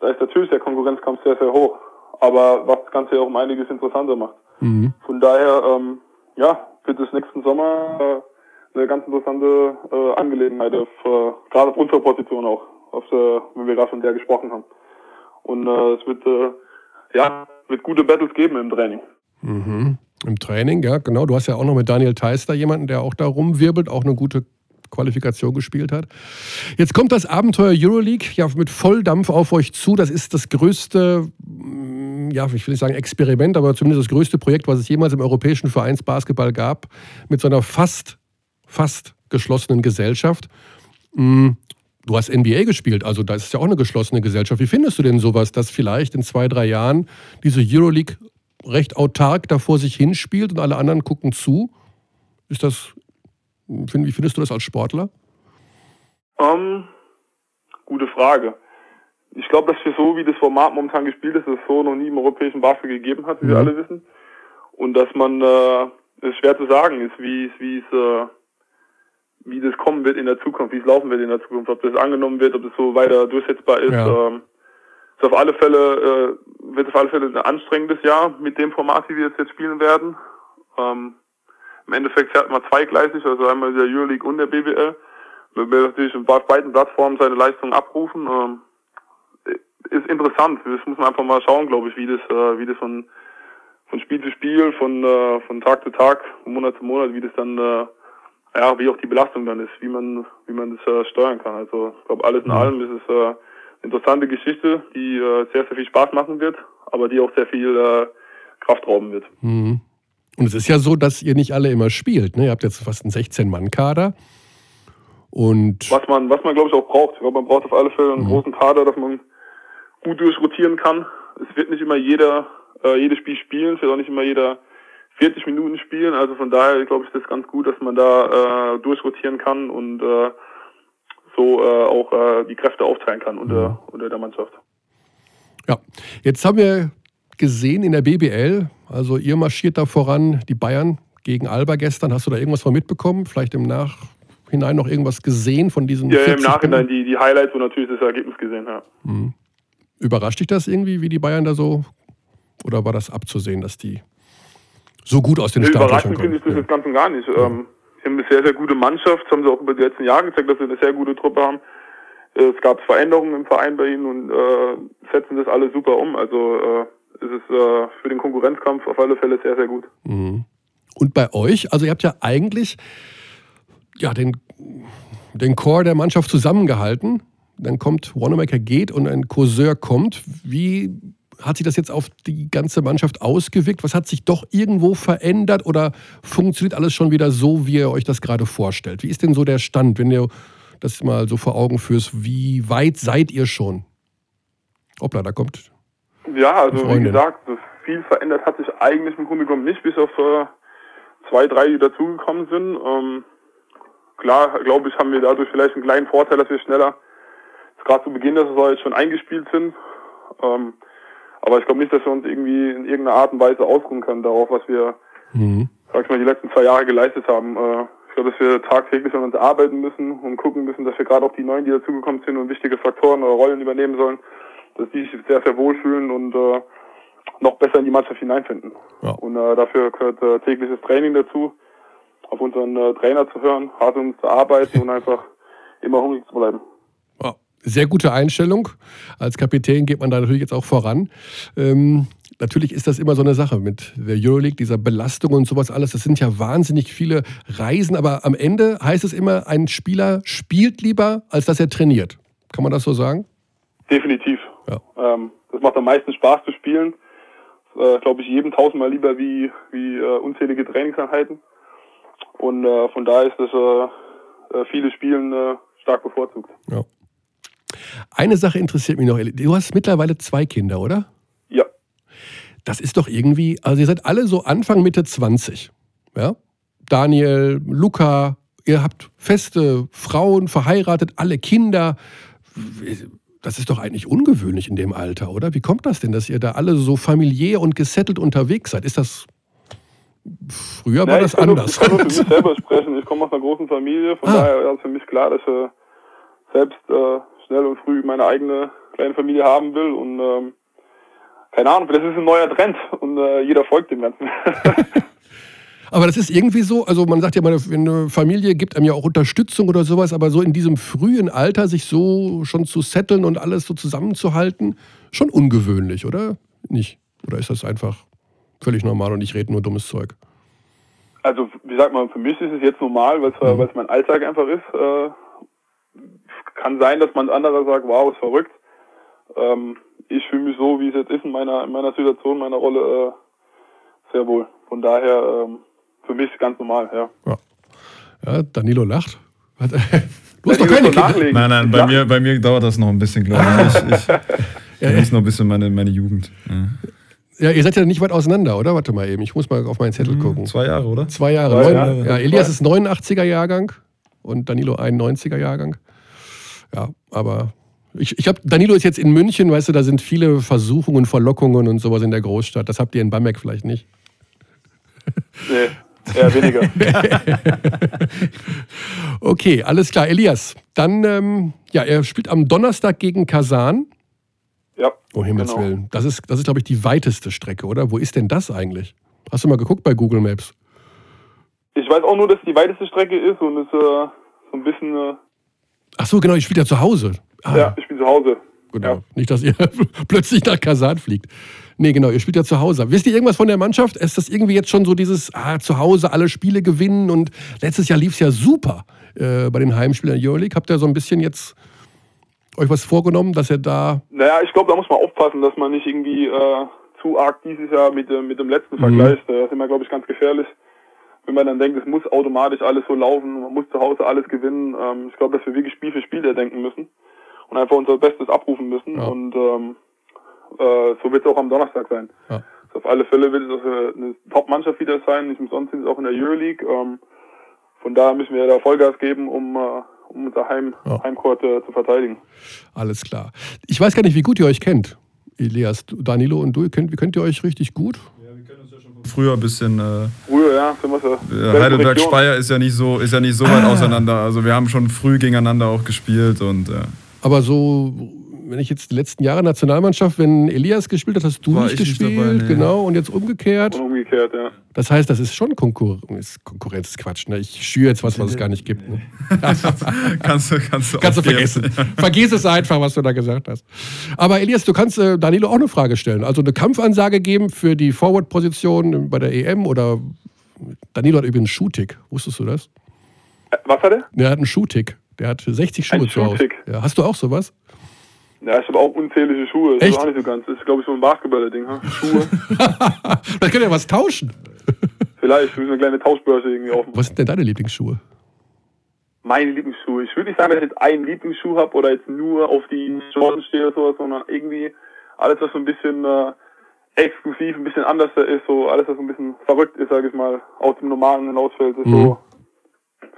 da ist natürlich der Konkurrenzkampf sehr, sehr hoch. Aber was das Ganze ja auch um einiges interessanter macht. Mhm. Von daher, ähm, ja, wird es nächsten Sommer äh, eine ganz interessante äh, Angelegenheit, auf, äh, gerade auf unserer Position auch, auf der, wenn wir gerade von der gesprochen haben. Und äh, es wird äh, ja, wird gute Battles geben im Training. Mhm. Im Training, ja, genau. Du hast ja auch noch mit Daniel Theister jemanden, der auch da rumwirbelt, auch eine gute Qualifikation gespielt hat. Jetzt kommt das Abenteuer Euroleague ja mit Volldampf auf euch zu. Das ist das größte, mm, ja, ich will nicht sagen Experiment, aber zumindest das größte Projekt, was es jemals im europäischen Vereinsbasketball gab, mit so einer fast, fast geschlossenen Gesellschaft. Mm, du hast NBA gespielt, also da ist ja auch eine geschlossene Gesellschaft. Wie findest du denn sowas, dass vielleicht in zwei, drei Jahren diese Euroleague recht autark da vor sich hinspielt und alle anderen gucken zu? Ist das wie findest du das als Sportler? Um, ähm, gute Frage. Ich glaube, dass wir so, wie das Format momentan gespielt ist, es so noch nie im europäischen Basketball gegeben hat, wie mhm. wir alle wissen. Und dass man, äh, es schwer zu sagen ist, wie es, wie es, äh, wie das kommen wird in der Zukunft, wie es laufen wird in der Zukunft, ob das angenommen wird, ob es so weiter durchsetzbar ist. Ja. Ähm, ist auf alle Fälle, äh, wird auf alle Fälle ein anstrengendes Jahr mit dem Format, wie wir es jetzt spielen werden. Ähm, im Endeffekt fährt man zweigleisig, also einmal der Euroleague und der BBL. Man will natürlich auf beiden Plattformen seine Leistung abrufen. Ähm, ist interessant. Das muss man einfach mal schauen, glaube ich, wie das, äh, wie das von, von Spiel zu Spiel, von, äh, von Tag zu Tag, von Monat zu Monat, wie das dann, äh, ja, wie auch die Belastung dann ist, wie man, wie man das äh, steuern kann. Also, ich glaube, alles in mhm. allem ist es äh, eine interessante Geschichte, die äh, sehr, sehr viel Spaß machen wird, aber die auch sehr viel äh, Kraft rauben wird. Mhm. Und es ist ja so, dass ihr nicht alle immer spielt. Ne? Ihr habt jetzt fast einen 16-Mann-Kader. Und was man, was man glaube ich auch braucht. Ich glaube, man braucht auf alle Fälle einen mhm. großen Kader, dass man gut durchrotieren kann. Es wird nicht immer jeder äh, jedes Spiel spielen, es wird auch nicht immer jeder 40 Minuten spielen. Also von daher glaube ich, das ist ganz gut, dass man da äh, durchrotieren kann und äh, so äh, auch äh, die Kräfte aufteilen kann unter, mhm. unter der Mannschaft. Ja, jetzt haben wir gesehen in der BBL. Also ihr marschiert da voran, die Bayern gegen Alba gestern. Hast du da irgendwas von mitbekommen? Vielleicht im Nachhinein noch irgendwas gesehen von diesen Ja, im Nachhinein die, die Highlights und natürlich das Ergebnis gesehen, ja. Mhm. Überrascht dich das irgendwie, wie die Bayern da so, oder war das abzusehen, dass die so gut aus den nee, Startlöchern kommen? finde ich das ja. ganz und gar nicht. Ja. Ähm, sie haben eine sehr, sehr gute Mannschaft, das haben sie auch über die letzten Jahre gezeigt, dass sie eine sehr gute Truppe haben. Es gab Veränderungen im Verein bei ihnen und äh, setzen das alle super um. Also äh, ist es äh, für den Konkurrenzkampf auf alle Fälle sehr, sehr gut. Mhm. Und bei euch, also ihr habt ja eigentlich ja, den, den Chor der Mannschaft zusammengehalten. Dann kommt Wanamaker geht und ein Courseur kommt. Wie hat sich das jetzt auf die ganze Mannschaft ausgewirkt? Was hat sich doch irgendwo verändert oder funktioniert alles schon wieder so, wie ihr euch das gerade vorstellt? Wie ist denn so der Stand, wenn ihr das mal so vor Augen führst? Wie weit seid ihr schon? Hoppla, da kommt ja, also wie gesagt, viel verändert hat sich eigentlich im Grunde genommen nicht, bis auf äh, zwei, drei, die dazugekommen sind. Ähm, klar, glaube ich, haben wir dadurch vielleicht einen kleinen Vorteil, dass wir schneller, gerade zu Beginn der Saison jetzt schon eingespielt sind. Ähm, aber ich glaube nicht, dass wir uns irgendwie in irgendeiner Art und Weise ausruhen können darauf, was wir, mhm. sag ich mal, die letzten zwei Jahre geleistet haben. Äh, ich glaube, dass wir tagtäglich an uns arbeiten müssen und gucken müssen, dass wir gerade auch die Neuen, die dazugekommen sind und wichtige Faktoren oder Rollen übernehmen sollen, dass die sich sehr, sehr wohlfühlen und äh, noch besser in die Mannschaft hineinfinden. Ja. Und äh, dafür gehört äh, tägliches Training dazu, auf unseren äh, Trainer zu hören, hart uns zu arbeiten und einfach immer hungrig zu bleiben. Ja. Sehr gute Einstellung. Als Kapitän geht man da natürlich jetzt auch voran. Ähm, natürlich ist das immer so eine Sache mit der Euroleague, dieser Belastung und sowas alles. Das sind ja wahnsinnig viele Reisen, aber am Ende heißt es immer, ein Spieler spielt lieber, als dass er trainiert. Kann man das so sagen? Definitiv. Ja. Ähm, das macht am meisten Spaß zu spielen. Äh, Glaube ich jedem tausendmal lieber wie, wie äh, unzählige Trainingseinheiten. Und äh, von daher ist das äh, äh, viele Spielen äh, stark bevorzugt. Ja. Eine Sache interessiert mich noch. Du hast mittlerweile zwei Kinder, oder? Ja. Das ist doch irgendwie, also ihr seid alle so Anfang, Mitte 20. Ja? Daniel, Luca, ihr habt feste Frauen, verheiratet, alle Kinder das ist doch eigentlich ungewöhnlich in dem Alter, oder? Wie kommt das denn, dass ihr da alle so familiär und gesettelt unterwegs seid? Ist das. Früher war ja, das anders. ich kann nur für mich selber sprechen. Ich komme aus einer großen Familie, von ah. daher ist für mich klar, dass ich selbst äh, schnell und früh meine eigene kleine Familie haben will und ähm, keine Ahnung, das ist ein neuer Trend und äh, jeder folgt dem Ganzen. Aber das ist irgendwie so, also man sagt ja mal, eine Familie gibt einem ja auch Unterstützung oder sowas, aber so in diesem frühen Alter sich so schon zu setteln und alles so zusammenzuhalten, schon ungewöhnlich, oder? nicht? Oder ist das einfach völlig normal und ich rede nur dummes Zeug? Also, wie sagt man, für mich ist es jetzt normal, weil es Mhm. mein Alltag einfach ist. Äh, kann sein, dass man anderer sagt, wow, ist verrückt. Ähm, ich fühle mich so, wie es jetzt ist in meiner, in meiner Situation, meiner Rolle, äh, sehr wohl. Von daher, ähm, für mich ganz normal, ja. Ja, Danilo lacht. Du hast doch keine Kinder. nachlegen. Nein, nein, bei Ja. mir, bei mir dauert das noch ein bisschen, glaube ich. Ich, ich genieße noch ein bisschen meine, meine Jugend. Ja. Ja, ihr seid ja nicht weit auseinander, oder? Warte mal eben, ich muss mal auf meinen Zettel gucken. Zwei Jahre, oder? Zwei Jahre. Zwei Neun, Jahre. Ja, Elias ist 89er Jahrgang und Danilo 91er Jahrgang. Ja, aber ich, ich habe Danilo ist jetzt in München, weißt du, da sind viele Versuchungen, Verlockungen und sowas in der Großstadt. Das habt ihr in Bamberg vielleicht nicht. Nee, eher weniger. Okay, alles klar. Elias, dann, ähm, ja, er spielt am Donnerstag gegen Kasan. ja. Oh Himmels Genau. Willen. Das ist, das ist glaube ich, die weiteste Strecke, oder? Wo ist denn das eigentlich? Hast du mal geguckt bei Google Maps? Ich weiß auch nur, dass die weiteste Strecke ist und es äh, so ein bisschen, äh, Ach so, genau, ich spiele ja zu Hause. Ah, ja, ich bin zu Hause. Genau. Ja. Nicht, dass ihr plötzlich nach Kasan fliegt. Nee, genau, ihr spielt ja zu Hause. Wisst ihr irgendwas von der Mannschaft? Ist das irgendwie jetzt schon so dieses, ah, zu Hause alle Spiele gewinnen und letztes Jahr lief es ja super äh, bei den Heimspielen der Euroleague. Habt ihr so ein bisschen jetzt euch was vorgenommen, dass ihr da. Naja, ich glaube, da muss man aufpassen, dass man nicht irgendwie äh, zu arg dieses Jahr mit, dem- mit dem letzten Mhm. vergleicht. Das ist immer, glaube ich, ganz gefährlich. Wenn man dann denkt, es muss automatisch alles so laufen, man muss zu Hause alles gewinnen. Ähm, ich glaube, dass wir wirklich Spiel für Spiel denken müssen und einfach unser Bestes abrufen müssen. Ja. Und ähm, äh, so wird es auch am Donnerstag sein. Ja. Also auf alle Fälle wird es auch eine Top-Mannschaft wieder sein. Nicht umsonst sind es auch in der Euroleague. Ähm, von daher müssen wir da Vollgas geben, um, äh, um unser Heim, Ja. Heimcourt äh, zu verteidigen. Alles klar. Ich weiß gar nicht, wie gut ihr euch kennt. Elias, Danilo und du, könnt, kennt ihr euch richtig gut? Früher ein bisschen. Äh, Früher, ja, sind wir so. äh, Heidelberg-Speyer ist ja nicht so, ist ja nicht so weit auseinander. Also wir haben schon früh gegeneinander auch gespielt und äh, Aber so, wenn ich jetzt die letzten Jahre Nationalmannschaft, wenn Elias gespielt hat, hast du War nicht ich nicht gespielt. dabei, nee. Genau, und jetzt umgekehrt. Und umgekehrt, ja. Das heißt, das ist schon Konkurrenz. Konkurrenz ist Quatsch. Ne? Ich schüre jetzt was, was es gar nicht gibt. Ne? kannst du, kannst du, Kannst du vergessen. Vergiss es einfach, was du da gesagt hast. Aber Elias, du kannst äh, Danilo auch eine Frage stellen. Also eine Kampfansage geben für die Forward-Position bei der EM oder Danilo hat übrigens einen Schuhtick. Wusstest du das? Äh, Was hat er? Der hat einen Schuhtick. Der hat 60 Schuhe zu Hause. Ja, hast du auch sowas? Ja, ich habe auch unzählige Schuhe. Das Echt? ist auch nicht so ganz. Das ist, glaube ich, so ein Basketballer-Ding. Ha? Schuhe. da könnt ihr was tauschen. Vielleicht. Wir müssen eine kleine Tauschbörse irgendwie aufmachen. Was sind denn deine Lieblingsschuhe? Meine Lieblingsschuhe. Ich würde nicht sagen, dass ich jetzt einen Lieblingsschuh habe oder jetzt nur auf die Jordan stehe oder sowas, sondern irgendwie alles, was so ein bisschen äh, exklusiv, ein bisschen anders ist, so alles, was so ein bisschen verrückt ist, sage ich mal, aus dem Normalen hinausfällt, ist Mhm. so,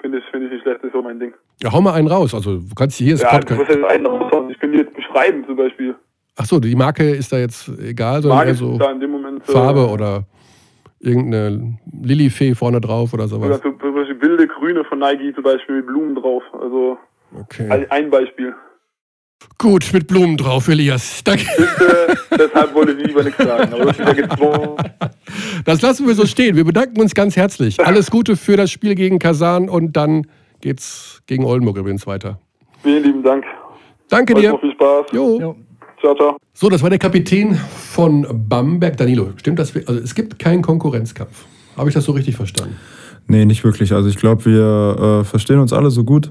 finde ich, finde ich nicht schlecht, ist so mein Ding. Ja, hau mal einen raus. Also du kannst hier das Ja, Podcast. ist jetzt ein anderes. Ich könnte jetzt beschreiben zum Beispiel. Achso, die Marke ist da jetzt egal, sondern ich so da in dem Moment. äh, Farbe oder irgendeine Lilifee vorne drauf oder Oder sowas. so, zum Beispiel wilde Grüne von Nike zum Beispiel mit Blumen drauf. Also Okay. ein- Beispiel. Gut, mit Blumen drauf, Elias. Danke. Bitte, deshalb wollte ich lieber nichts sagen. Aber das ist wieder. Das lassen wir so stehen. Wir bedanken uns ganz herzlich. Alles Gute für das Spiel gegen Kasan und dann geht's gegen Oldenburg übrigens weiter. Vielen lieben Dank. Danke Euch dir. viel Spaß. Jo. Jo. Ciao, ciao. So, das war der Kapitän von Bamberg. Danilo, stimmt das? Also es gibt keinen Konkurrenzkampf. Habe ich das so richtig verstanden? Nee, nicht wirklich. Also ich glaube, wir äh, verstehen uns alle so gut,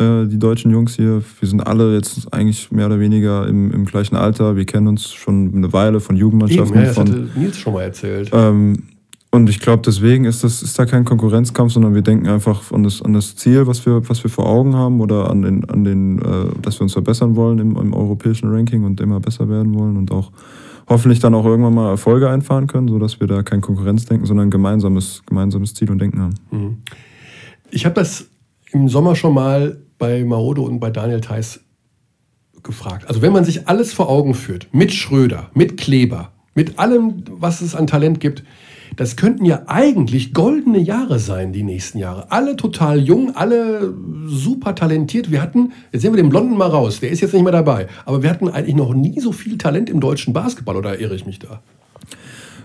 äh, die deutschen Jungs hier. Wir sind alle jetzt eigentlich mehr oder weniger im, im gleichen Alter. Wir kennen uns schon eine Weile von Eben, Jugendmannschaften. ja, das von, hatte Nils schon mal erzählt. ähm, und ich glaube, deswegen ist, das, ist da kein Konkurrenzkampf, sondern wir denken einfach an das, an das Ziel, was wir, was wir vor Augen haben oder an den, an den äh, dass wir uns verbessern wollen im, im europäischen Ranking und immer besser werden wollen und auch hoffentlich dann auch irgendwann mal Erfolge einfahren können, sodass wir da kein Konkurrenzdenken, sondern ein gemeinsames, gemeinsames Ziel und Denken haben. Ich habe das im Sommer schon mal bei Maodo und bei Daniel Theiss gefragt. Also wenn man sich alles vor Augen führt, mit Schröder, mit Kleber, mit allem, was es an Talent gibt, das könnten ja eigentlich goldene Jahre sein, die nächsten Jahre. Alle total jung, alle super talentiert. Wir hatten, jetzt sehen wir den Blonden mal raus, der ist jetzt nicht mehr dabei, aber wir hatten eigentlich noch nie so viel Talent im deutschen Basketball, oder irre ich mich da?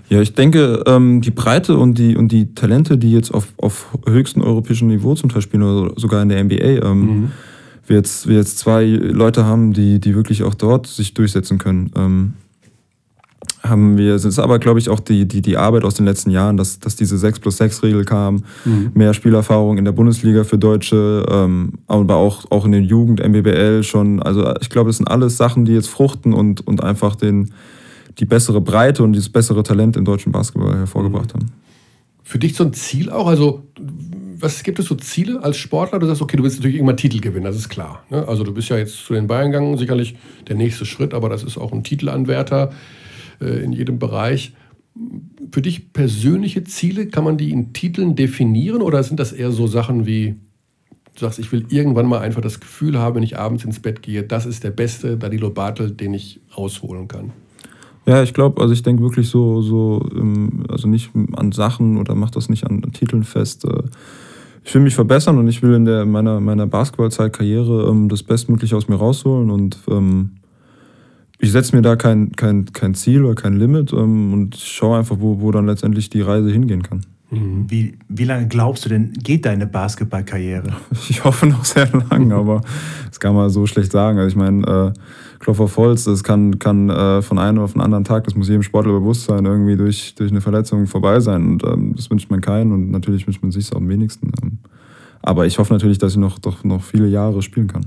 Ja, ich denke, ähm, die Breite und die, und die Talente, die jetzt auf, auf höchstem europäischen Niveau zum Teil spielen oder sogar in der NBA, ähm, wir, jetzt, wir jetzt zwei Leute haben, die, die wirklich auch dort sich durchsetzen können. Haben wir, es ist aber, glaube ich, auch die, die, die Arbeit aus den letzten Jahren, dass, dass diese 6 plus 6 Regel kam, mhm. mehr Spielerfahrung in der Bundesliga für Deutsche, ähm, aber auch, auch in der Jugend, MBBL schon. Also ich glaube, das sind alles Sachen, die jetzt fruchten und, und einfach den, die bessere Breite und dieses bessere Talent im deutschen Basketball hervorgebracht mhm. haben. Für dich so ein Ziel auch? Also was gibt es so Ziele als Sportler? Du sagst, okay, du willst natürlich irgendwann Titel gewinnen, das ist klar. Ne? Also du bist ja jetzt zu den Bayern gegangen, sicherlich der nächste Schritt, aber das ist auch ein Titelanwärter in jedem Bereich. Für dich persönliche Ziele, kann man die in Titeln definieren oder sind das eher so Sachen wie, du sagst, ich will irgendwann mal einfach das Gefühl haben, wenn ich abends ins Bett gehe, das ist der beste Danilo Bartel, den ich rausholen kann? Ja, ich glaube, also ich denke wirklich so, so, ähm, also nicht an Sachen oder mach das nicht an Titeln fest. Äh, ich will mich verbessern und ich will in der, meiner, meiner Basketballzeit-Karriere ähm, das Bestmögliche aus mir rausholen und ähm, ich setze mir da kein, kein, kein Ziel oder kein Limit ähm, und schaue einfach, wo, wo dann letztendlich die Reise hingehen kann. Mhm. Wie, wie lange glaubst du denn, geht deine Basketballkarriere? Ich hoffe noch sehr lang, aber das kann man so schlecht sagen. Also ich meine, äh, Klopf auf Holz, das kann, kann äh, von einem auf den anderen Tag, das muss jedem Sportler bewusst sein, irgendwie durch, durch eine Verletzung vorbei sein. Und ähm, das wünscht man keinen und natürlich wünscht man sich es am wenigsten. Ähm, aber ich hoffe natürlich, dass ich noch, doch noch viele Jahre spielen kann.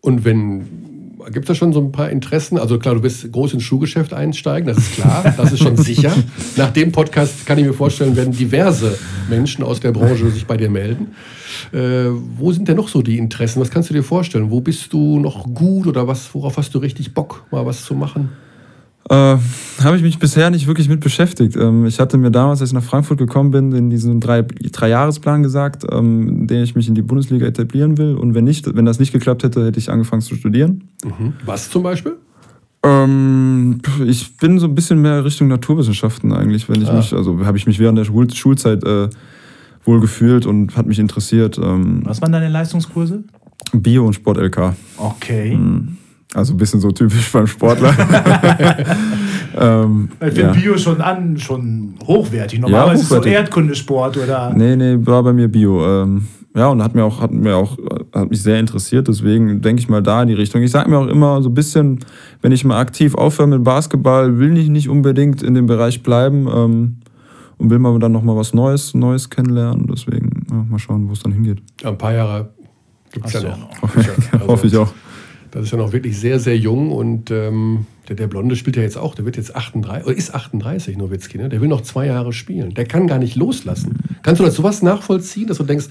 Und wenn gibt es da schon so ein paar Interessen? Also klar, du wirst groß ins Schuhgeschäft einsteigen, das ist klar, das ist schon sicher. Nach dem Podcast kann ich mir vorstellen, werden diverse Menschen aus der Branche sich bei dir melden. Äh, wo sind denn noch so die Interessen? Was kannst du dir vorstellen? Wo bist du noch gut oder was, worauf hast du richtig Bock, mal was zu machen? Äh, Habe ich mich bisher nicht wirklich mit beschäftigt. Ähm, ich hatte mir damals, als ich nach Frankfurt gekommen bin, in diesem drei, Drei-Jahres-Plan gesagt, ähm, in dem ich mich in die Bundesliga etablieren will. Und wenn, nicht, wenn das nicht geklappt hätte, hätte ich angefangen zu studieren. Mhm. Was zum Beispiel? Ähm, ich bin so ein bisschen mehr Richtung Naturwissenschaften eigentlich, wenn ich ah. mich, also habe ich mich während der Schul Schulzeit äh, wohl gefühlt und hat mich interessiert. Ähm, Was waren deine Leistungskurse? Bio und Sport LK. Okay. Mhm. Also ein bisschen so typisch beim Sportler. ähm, ich finde ja. Bio schon an, schon hochwertig. Normalerweise ja, hochwertig. ist es so Erdkundesport oder. Nee, nee, war bei mir Bio. Ähm, ja, und hat mir auch, hat mir auch, hat mich sehr interessiert, deswegen denke ich mal da in die Richtung. Ich sage mir auch immer so ein bisschen, wenn ich mal aktiv aufhöre mit Basketball, will ich nicht unbedingt in dem Bereich bleiben ähm, und will mal dann nochmal was Neues, Neues kennenlernen. Deswegen ja, mal schauen, wo es dann hingeht. Ja, ein paar Jahre gibt es ja noch. Also, Hoffe ich auch. Das ist ja noch wirklich sehr, sehr jung und ähm, der, der Blonde spielt ja jetzt auch, der wird jetzt 38, oder ist 38, Nowitzki, ne? der will noch zwei Jahre spielen. Der kann gar nicht loslassen. Kannst du das sowas nachvollziehen, dass du denkst,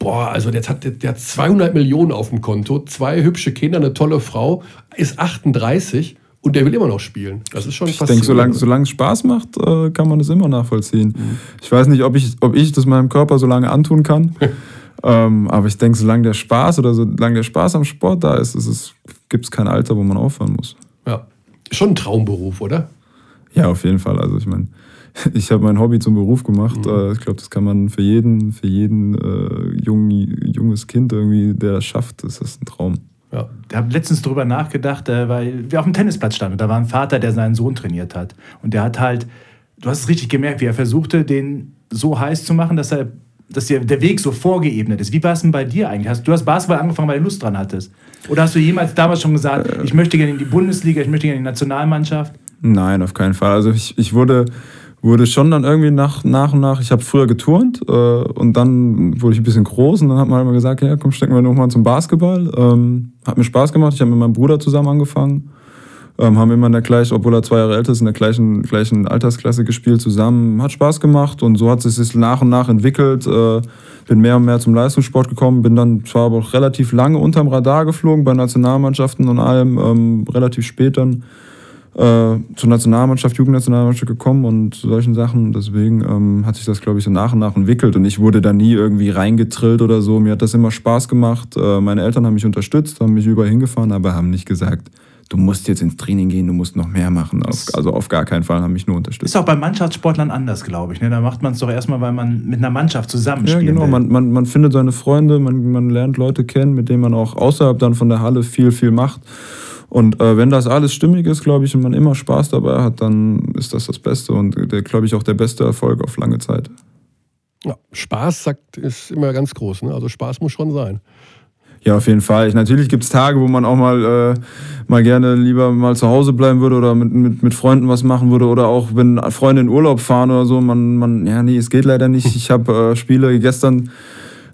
boah, also der hat, der hat 200 Millionen auf dem Konto, zwei hübsche Kinder, eine tolle Frau, ist 38 und der will immer noch spielen. Das ist schon Ich denke, solange, solange es Spaß macht, äh, kann man das immer nachvollziehen. Mhm. Ich weiß nicht, ob ich, ob ich das meinem Körper so lange antun kann. Ähm, aber ich denke, solange der Spaß oder solange der Spaß am Sport da ist, gibt es kein Alter, wo man aufhören muss. Ja. Schon ein Traumberuf, oder? Ja, auf jeden Fall. Also ich meine, ich habe mein Hobby zum Beruf gemacht. Mhm. Äh, ich glaube, das kann man für jeden, für jeden äh, jungen, junges Kind irgendwie, der das schafft, ist das ein Traum. Ja. Ich habe letztens darüber nachgedacht, äh, weil wir auf dem Tennisplatz standen. Da war ein Vater, der seinen Sohn trainiert hat. Und der hat halt, du hast es richtig gemerkt, wie er versuchte, den so heiß zu machen, dass er dass der, der Weg so vorgeebnet ist. Wie war es denn bei dir eigentlich? Hast, du hast Basketball angefangen, weil du Lust dran hattest. Oder hast du jemals damals schon gesagt, äh, ich möchte gerne in die Bundesliga, ich möchte gerne in die Nationalmannschaft? Nein, auf keinen Fall. Also ich, ich wurde, wurde schon dann irgendwie nach, nach und nach, ich habe früher geturnt äh, und dann wurde ich ein bisschen groß und dann hat man halt immer gesagt, ja komm, stecken wir nochmal zum Basketball. Ähm, hat mir Spaß gemacht, ich habe mit meinem Bruder zusammen angefangen ähm, haben immer in der gleichen, obwohl er zwei Jahre älter ist, in der gleichen, gleichen Altersklasse gespielt zusammen. Hat Spaß gemacht und so hat es sich nach und nach entwickelt. Äh, bin mehr und mehr zum Leistungssport gekommen, bin dann zwar aber auch relativ lange unterm Radar geflogen bei Nationalmannschaften und allem, ähm, relativ spät dann äh, zur Nationalmannschaft, Jugendnationalmannschaft gekommen und solchen Sachen. Deswegen ähm, hat sich das, glaube ich, so nach und nach entwickelt und ich wurde da nie irgendwie reingetrillt oder so. Mir hat das immer Spaß gemacht. Äh, meine Eltern haben mich unterstützt, haben mich überall hingefahren, aber haben nicht gesagt, du musst jetzt ins Training gehen, du musst noch mehr machen. also auf gar keinen Fall haben mich nur unterstützt. Ist auch bei Mannschaftssportlern anders, glaube ich. Ne? Da macht man es doch erstmal, weil man mit einer Mannschaft zusammenspielt. Ja, genau. Man, man, man findet seine Freunde, man, man lernt Leute kennen, mit denen man auch außerhalb dann von der Halle viel, viel macht. Und äh, wenn das alles stimmig ist, glaube ich, und man immer Spaß dabei hat, dann ist das das Beste und, glaube ich, auch der beste Erfolg auf lange Zeit. Ja, Spaß sagt, ist immer ganz groß. Ne? Also Spaß muss schon sein. Ja, auf jeden Fall. Ich, natürlich gibt es Tage, wo man auch mal, äh, mal gerne lieber mal zu Hause bleiben würde oder mit, mit, mit Freunden was machen würde oder auch wenn Freunde in Urlaub fahren oder so. Man, man ja, nee, es geht leider nicht. Ich habe äh, Spiele gestern.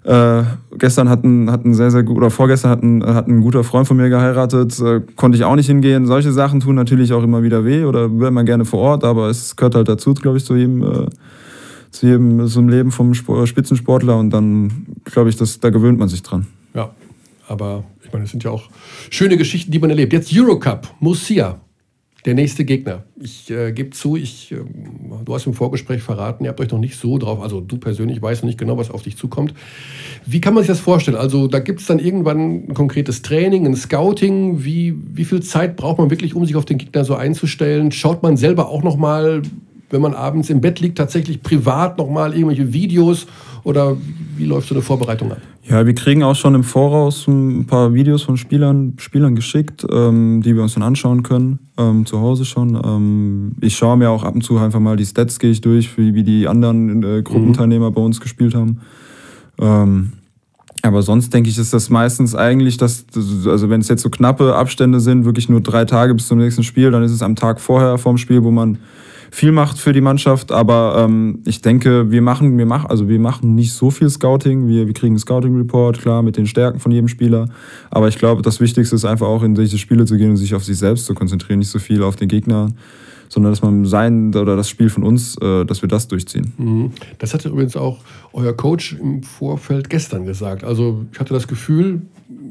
Äh, gestern hat ein, hat ein sehr, sehr gut, oder vorgestern hat ein, hat ein guter Freund von mir geheiratet, äh, konnte ich auch nicht hingehen. Solche Sachen tun natürlich auch immer wieder weh oder wäre man gerne vor Ort, aber es gehört halt dazu, glaube ich, zu jedem, äh, zu jedem einem Leben vom Spitzensportler und dann glaube ich, dass, da gewöhnt man sich dran. Ja, aber ich meine, es sind ja auch schöne Geschichten, die man erlebt. Jetzt Eurocup, Murcia, der nächste Gegner. Ich äh, gebe zu, ich, äh, du hast im Vorgespräch verraten, ihr habt euch noch nicht so drauf, also du persönlich weißt noch nicht genau, was auf dich zukommt. Wie kann man sich das vorstellen? Also da gibt es dann irgendwann ein konkretes Training, ein Scouting. Wie, wie viel Zeit braucht man wirklich, um sich auf den Gegner so einzustellen? Schaut man selber auch noch mal, wenn man abends im Bett liegt, tatsächlich privat noch mal irgendwelche Videos oder wie läuft so eine Vorbereitung ab? Ja, wir kriegen auch schon im Voraus ein paar Videos von Spielern, Spielern geschickt, ähm, die wir uns dann anschauen können, ähm, zu Hause schon. Ähm, ich schaue mir auch ab und zu einfach mal die Stats, gehe ich durch, wie, wie die anderen äh, Gruppenteilnehmer mhm. bei uns gespielt haben. Ähm, aber sonst denke ich, ist das meistens eigentlich, dass, also wenn es jetzt so knappe Abstände sind, wirklich nur drei Tage bis zum nächsten Spiel, dann ist es am Tag vorher vorm Spiel, wo man viel macht für die Mannschaft, aber ähm, ich denke, wir machen, wir machen, also wir machen nicht so viel Scouting. Wir, wir kriegen einen Scouting-Report, klar, mit den Stärken von jedem Spieler. Aber ich glaube, das Wichtigste ist einfach auch in diese Spiele zu gehen und sich auf sich selbst zu konzentrieren, nicht so viel auf den Gegner sondern dass man sein oder das Spiel von uns, äh, dass wir das durchziehen. Mhm. Das hatte übrigens auch euer Coach im Vorfeld gestern gesagt. Also ich hatte das Gefühl,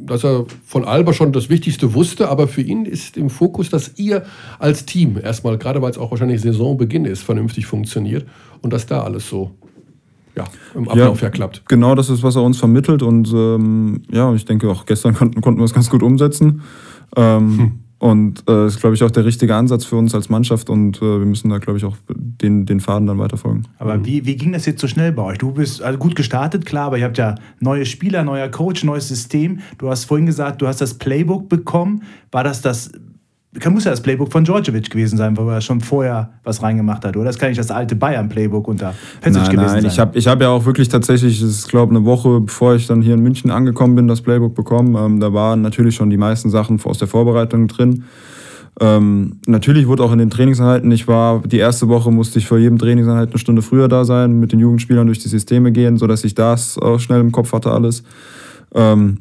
dass er von Alba schon das Wichtigste wusste, aber für ihn ist im Fokus, dass ihr als Team erstmal, gerade weil es auch wahrscheinlich Saisonbeginn ist, vernünftig funktioniert und dass da alles so ja, im Ablauf ja, klappt. Genau, das ist, was er uns vermittelt und ähm, ja, ich denke auch gestern konnten, konnten wir es ganz gut umsetzen. Ähm, hm. Und äh, ist, glaube ich, auch der richtige Ansatz für uns als Mannschaft und äh, wir müssen da, glaube ich, auch den, den Faden dann weiterfolgen. Aber mhm. wie, wie ging das jetzt so schnell bei euch? Du bist also gut gestartet, klar, aber ihr habt ja neue Spieler, neuer Coach, neues System. Du hast vorhin gesagt, du hast das Playbook bekommen. War das das muss ja das Playbook von Djordjevic gewesen sein, wo er schon vorher was reingemacht hat, oder? Das kann nicht das alte Bayern-Playbook unter Pesic gewesen nein, sein. Ich habe ich hab ja auch wirklich tatsächlich, ich glaube eine Woche bevor ich dann hier in München angekommen bin, das Playbook bekommen. Ähm, da waren natürlich schon die meisten Sachen aus der Vorbereitung drin. Ähm, natürlich wurde auch in den Trainingseinheiten, ich war, die erste Woche musste ich vor jedem Trainingseinheit eine Stunde früher da sein, mit den Jugendspielern durch die Systeme gehen, sodass ich das auch schnell im Kopf hatte alles. Ähm,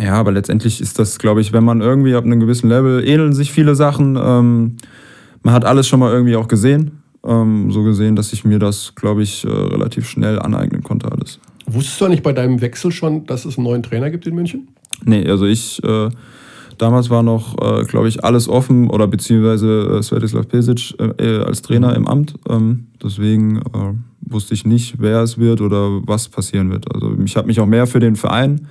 ja, aber letztendlich ist das, glaube ich, wenn man irgendwie ab einem gewissen Level ähneln sich viele Sachen. Ähm, man hat alles schon mal irgendwie auch gesehen. Ähm, so gesehen, dass ich mir das, glaube ich, äh, relativ schnell aneignen konnte alles. Wusstest du eigentlich bei deinem Wechsel schon, dass es einen neuen Trainer gibt in München? Nee, also ich, äh, damals war noch, äh, glaube ich, alles offen oder beziehungsweise äh, Svetislav Pesic äh, als Trainer im Amt. Ähm, deswegen äh, wusste ich nicht, wer es wird oder was passieren wird. Also ich habe mich auch mehr für den Verein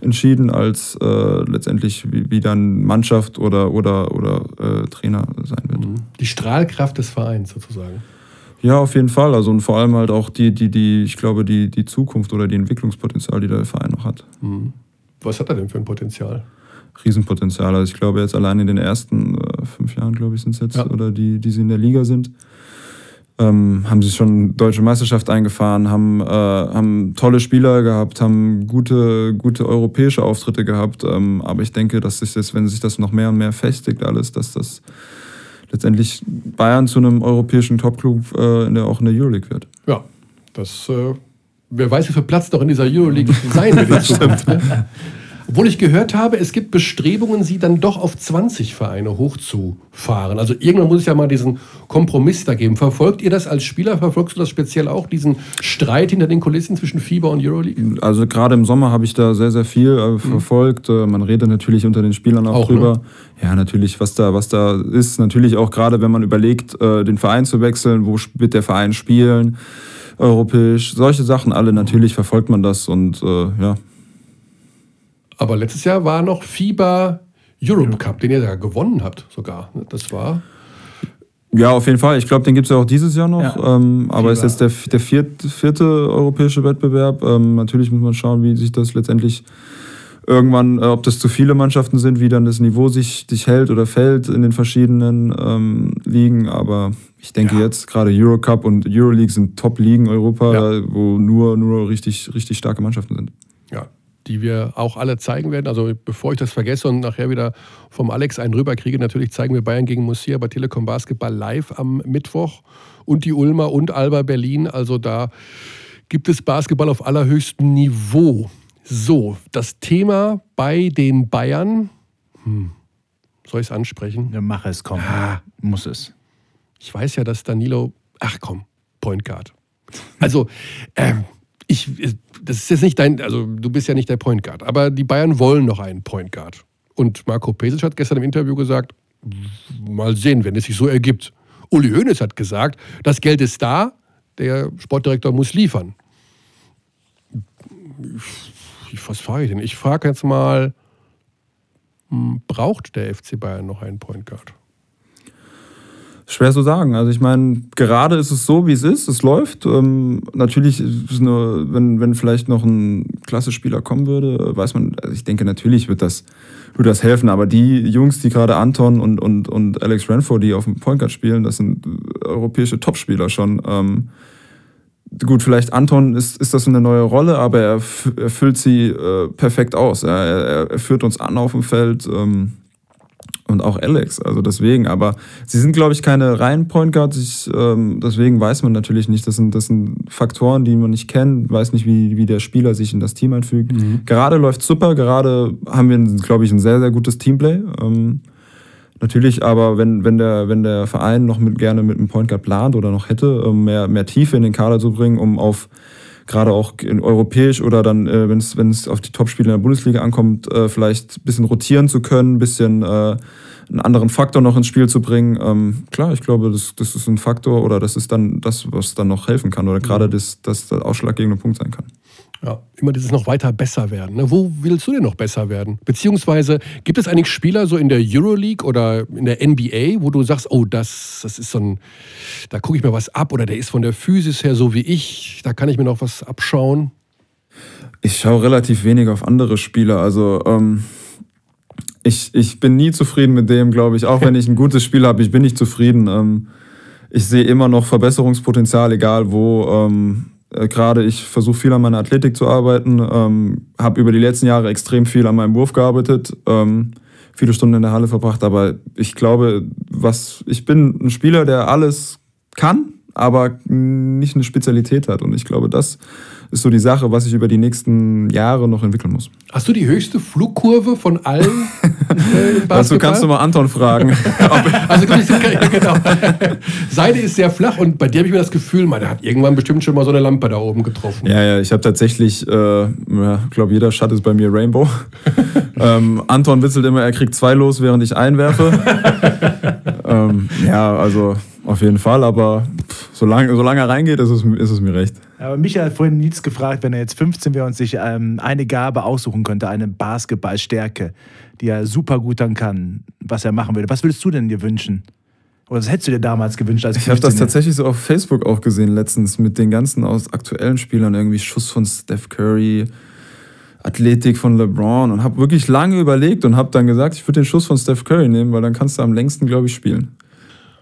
entschieden, als äh, letztendlich wie, wie, dann Mannschaft oder, oder, oder äh, Trainer sein wird. Mhm. Die Strahlkraft des Vereins sozusagen. Ja, auf jeden Fall. Also und vor allem halt auch die, die, die, ich glaube, die, die Zukunft oder die Entwicklungspotenzial, die der Verein noch hat. Mhm. Was hat er denn für ein Potenzial? Riesenpotenzial. Also ich glaube jetzt allein in den ersten äh, fünf Jahren, glaube ich, sind es jetzt, ja. oder die, die sie in der Liga sind, ähm, haben sie schon deutsche Meisterschaft eingefahren, haben, äh, haben tolle Spieler gehabt, haben gute, gute europäische Auftritte gehabt. Ähm, aber ich denke, dass sich das, wenn sich das noch mehr und mehr festigt, alles, dass das letztendlich Bayern zu einem europäischen Topclub äh, in der, auch in der Euroleague wird. Ja, das äh, wer weiß, wie viel Platz noch in dieser Euroleague sein wird in Zukunft. Ne? Obwohl ich gehört habe, es gibt Bestrebungen, sie dann doch auf 20 Vereine hochzufahren. Also irgendwann muss es ja mal diesen Kompromiss da geben. Verfolgt ihr das als Spieler? Verfolgst du das speziell auch, diesen Streit hinter den Kulissen zwischen FIBA und Euroleague? Also gerade im Sommer habe ich da sehr, sehr viel äh, mhm. verfolgt. Mhm. Man redet natürlich unter den Spielern auch, auch drüber. Ne? Ja, natürlich, was da, was da ist. Natürlich auch gerade, wenn man überlegt, äh, den Verein zu wechseln, wo wird der Verein spielen europäisch, solche Sachen alle, natürlich verfolgt man das und äh, ja, aber letztes Jahr war noch FIBA Europe Cup, den ihr ja gewonnen habt sogar. Das war. Ja, auf jeden Fall. Ich glaube, den gibt es ja auch dieses Jahr noch. Ja. Ähm, aber es ist jetzt der, der vierte, vierte europäische Wettbewerb. Ähm, natürlich muss man schauen, wie sich das letztendlich irgendwann, äh, ob das zu viele Mannschaften sind, wie dann das Niveau sich, sich hält oder fällt in den verschiedenen ähm, Ligen. Aber ich denke ja. jetzt gerade Eurocup und Euroleague sind Top-Ligen Europa, ja. wo nur, nur richtig, richtig starke Mannschaften sind. Ja, die wir auch alle zeigen werden. Also bevor ich das vergesse und nachher wieder vom Alex einen rüberkriege, natürlich zeigen wir Bayern gegen Murcia bei Telekom Basketball live am Mittwoch und die Ulmer und Alba Berlin. Also da gibt es Basketball auf allerhöchstem Niveau. So, das Thema bei den Bayern. Hm. Soll ich es ansprechen? Ja, mach es, komm. Ah. Muss es. Ich weiß ja, dass Danilo. Ach komm, Point Guard. Also, ähm, ich, das ist jetzt nicht dein, also du bist ja nicht der Point Guard, aber die Bayern wollen noch einen Point Guard. Und Marco Pesic hat gestern im Interview gesagt, mal sehen, wenn es sich so ergibt. Uli Hoeneß hat gesagt, das Geld ist da, der Sportdirektor muss liefern. Was frage ich denn? Ich frage jetzt mal, hm, braucht der FC Bayern noch einen Point Guard? Schwer zu sagen. Also ich meine, gerade ist es so, wie es ist. Es läuft. Ähm, natürlich, nur, wenn, wenn vielleicht noch ein Klasse-Spieler kommen würde, weiß man, also ich denke, natürlich wird das, wird das helfen. Aber die Jungs, die gerade Anton und, und, und Alex Renfro, die auf dem Point Guard spielen, das sind europäische Topspieler schon. Ähm, gut, vielleicht Anton ist, ist das eine neue Rolle, aber er, er füllt sie äh, perfekt aus. Er, er, er, führt uns an auf dem Feld. Ähm, und auch Alex. Also deswegen, aber sie sind, glaube ich, keine reinen Point Guards. Ich, ähm, deswegen weiß man natürlich nicht. Das sind, das sind Faktoren, die man nicht kennt. Weiß nicht, wie, wie der Spieler sich in das Team einfügt. Mhm. Gerade läuft super. Gerade haben wir, glaube ich, ein sehr, sehr gutes Teamplay. Ähm, natürlich, aber wenn, wenn, der, wenn der Verein noch mit, gerne mit einem Point Guard plant oder noch hätte, ähm, mehr, mehr Tiefe in den Kader zu bringen, um auf gerade auch in europäisch oder dann, äh, wenn es auf die Topspiele in der Bundesliga ankommt, äh, vielleicht ein bisschen rotieren zu können, ein bisschen äh, einen anderen Faktor noch ins Spiel zu bringen. Ähm, klar, ich glaube, das, das ist ein Faktor oder das ist dann das, was dann noch helfen kann oder gerade mhm. das, das der ausschlaggebende Punkt sein kann. Ja, immer dieses noch weiter besser werden. Ne? Wo willst du denn noch besser werden? Beziehungsweise gibt es eigentlich Spieler so in der Euroleague oder in der NBA, wo du sagst, oh, das, das ist so ein, da gucke ich mir was ab oder der ist von der Physis her so wie ich, da kann ich mir noch was abschauen? Ich schaue relativ wenig auf andere Spieler. Also ähm, ich, ich bin nie zufrieden mit dem, glaube ich. Auch wenn ich ein gutes Spiel habe, ich bin nicht zufrieden. Ähm, ich sehe immer noch Verbesserungspotenzial, egal wo. Ähm, äh, gerade ich versuche viel an meiner Athletik zu arbeiten, ähm, habe über die letzten Jahre extrem viel an meinem Wurf gearbeitet, ähm, viele Stunden in der Halle verbracht, aber ich glaube, was ich bin ein Spieler, der alles kann, aber nicht eine Spezialität hat. Und ich glaube, das ist so die Sache, was ich über die nächsten Jahre noch entwickeln muss. Hast du die höchste Flugkurve von allen? Äh, Dazu kannst du mal Anton fragen. also genau. Seine ist sehr flach und bei dir habe ich mir das Gefühl, man, der hat irgendwann bestimmt schon mal so eine Lampe da oben getroffen. Ja, ja, ich habe tatsächlich, äh, ja, glaube jeder Shot ist bei mir Rainbow. ähm, Anton witzelt immer, er kriegt zwei los, während ich einwerfe. ähm, ja, also auf jeden Fall, aber solange, solange er reingeht, ist es, ist es mir recht. Aber Michael hat vorhin Nils gefragt, wenn er jetzt 15 wäre und sich ähm, eine Gabe aussuchen könnte, eine Basketballstärke, die er super gut dann kann, was er machen würde. Was würdest du denn dir wünschen? Oder was hättest du dir damals gewünscht als Ich habe das tatsächlich so auf Facebook auch gesehen letztens mit den ganzen aus aktuellen Spielern, irgendwie Schuss von Steph Curry, Athletik von LeBron und habe wirklich lange überlegt und habe dann gesagt, ich würde den Schuss von Steph Curry nehmen, weil dann kannst du am längsten, glaube ich, spielen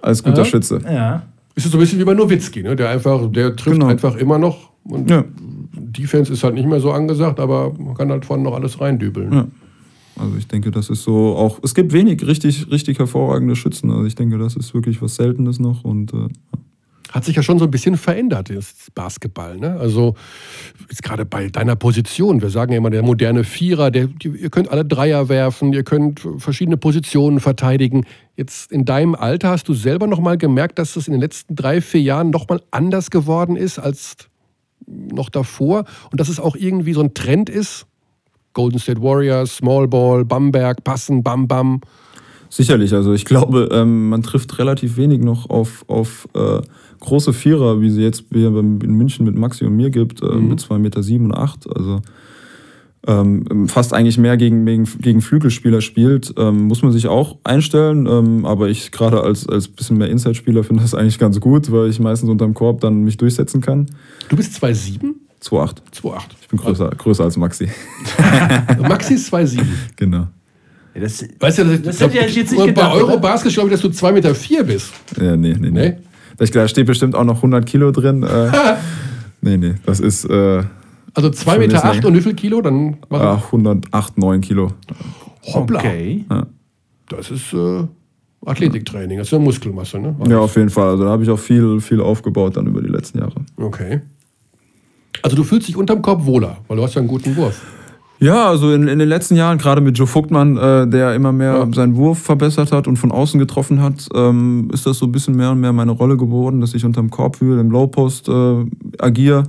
als guter ja. Schütze. Ja. Ist so ein bisschen wie bei Nowitzki, ne? der einfach, der trifft genau. einfach immer noch. Und ja. Defense ist halt nicht mehr so angesagt, aber man kann halt vorne noch alles reindübeln. Ja. Also ich denke, das ist so auch. Es gibt wenig richtig, richtig hervorragende Schützen. Also ich denke, das ist wirklich was Seltenes noch und äh, hat sich ja schon so ein bisschen verändert, das Basketball. Ne? Also jetzt gerade bei deiner Position, wir sagen ja immer, der moderne Vierer, der, ihr könnt alle Dreier werfen, ihr könnt verschiedene Positionen verteidigen. Jetzt in deinem Alter hast du selber nochmal gemerkt, dass es in den letzten drei, vier Jahren nochmal anders geworden ist als noch davor und dass es auch irgendwie so ein Trend ist. Golden State Warriors, Small Ball, Bamberg, Passen, Bam Bam. Sicherlich, also ich glaube, ähm, man trifft relativ wenig noch auf, auf äh, große Vierer, wie sie jetzt hier in München mit Maxi und mir gibt, äh, mhm. mit 2,7 Meter sieben und 8. Also ähm, fast eigentlich mehr gegen, gegen, gegen Flügelspieler spielt, ähm, muss man sich auch einstellen. Ähm, aber ich gerade als, als bisschen mehr Inside-Spieler finde das eigentlich ganz gut, weil ich meistens unterm Korb dann mich durchsetzen kann. Du bist 2,7? 2,8. 2,8. Ich bin größer, größer als Maxi. Maxi ist 2,7. Genau. Ja, das, weißt du, das, das hätte ich jetzt nicht gedacht. Bei Eurobasket glaube ich, dass du 2,4 Meter vier bist. Ja, nee, nee, nee. nee? Da steht bestimmt auch noch 100 Kilo drin. Äh, nee, nee, das ist. Äh, Also 2 Schon Meter ist acht und wie viel Kilo? Dann Ah, 108, 9 Kilo. Hoppla. Okay. Das ist äh, Athletiktraining, das ist ja Muskelmasse, ne? Ja, auf jeden Fall. Also da habe ich auch viel, viel aufgebaut dann über die letzten Jahre. Okay. Also du fühlst dich unterm Korb wohler, weil du hast ja einen guten Wurf. Ja, also in, in den letzten Jahren, gerade mit Joe Vogtmann, äh, der immer mehr Ja. seinen Wurf verbessert hat und von außen getroffen hat, ähm, ist das so ein bisschen mehr und mehr meine Rolle geworden, dass ich unterm Korb wühle, im Low-Post äh, agiere.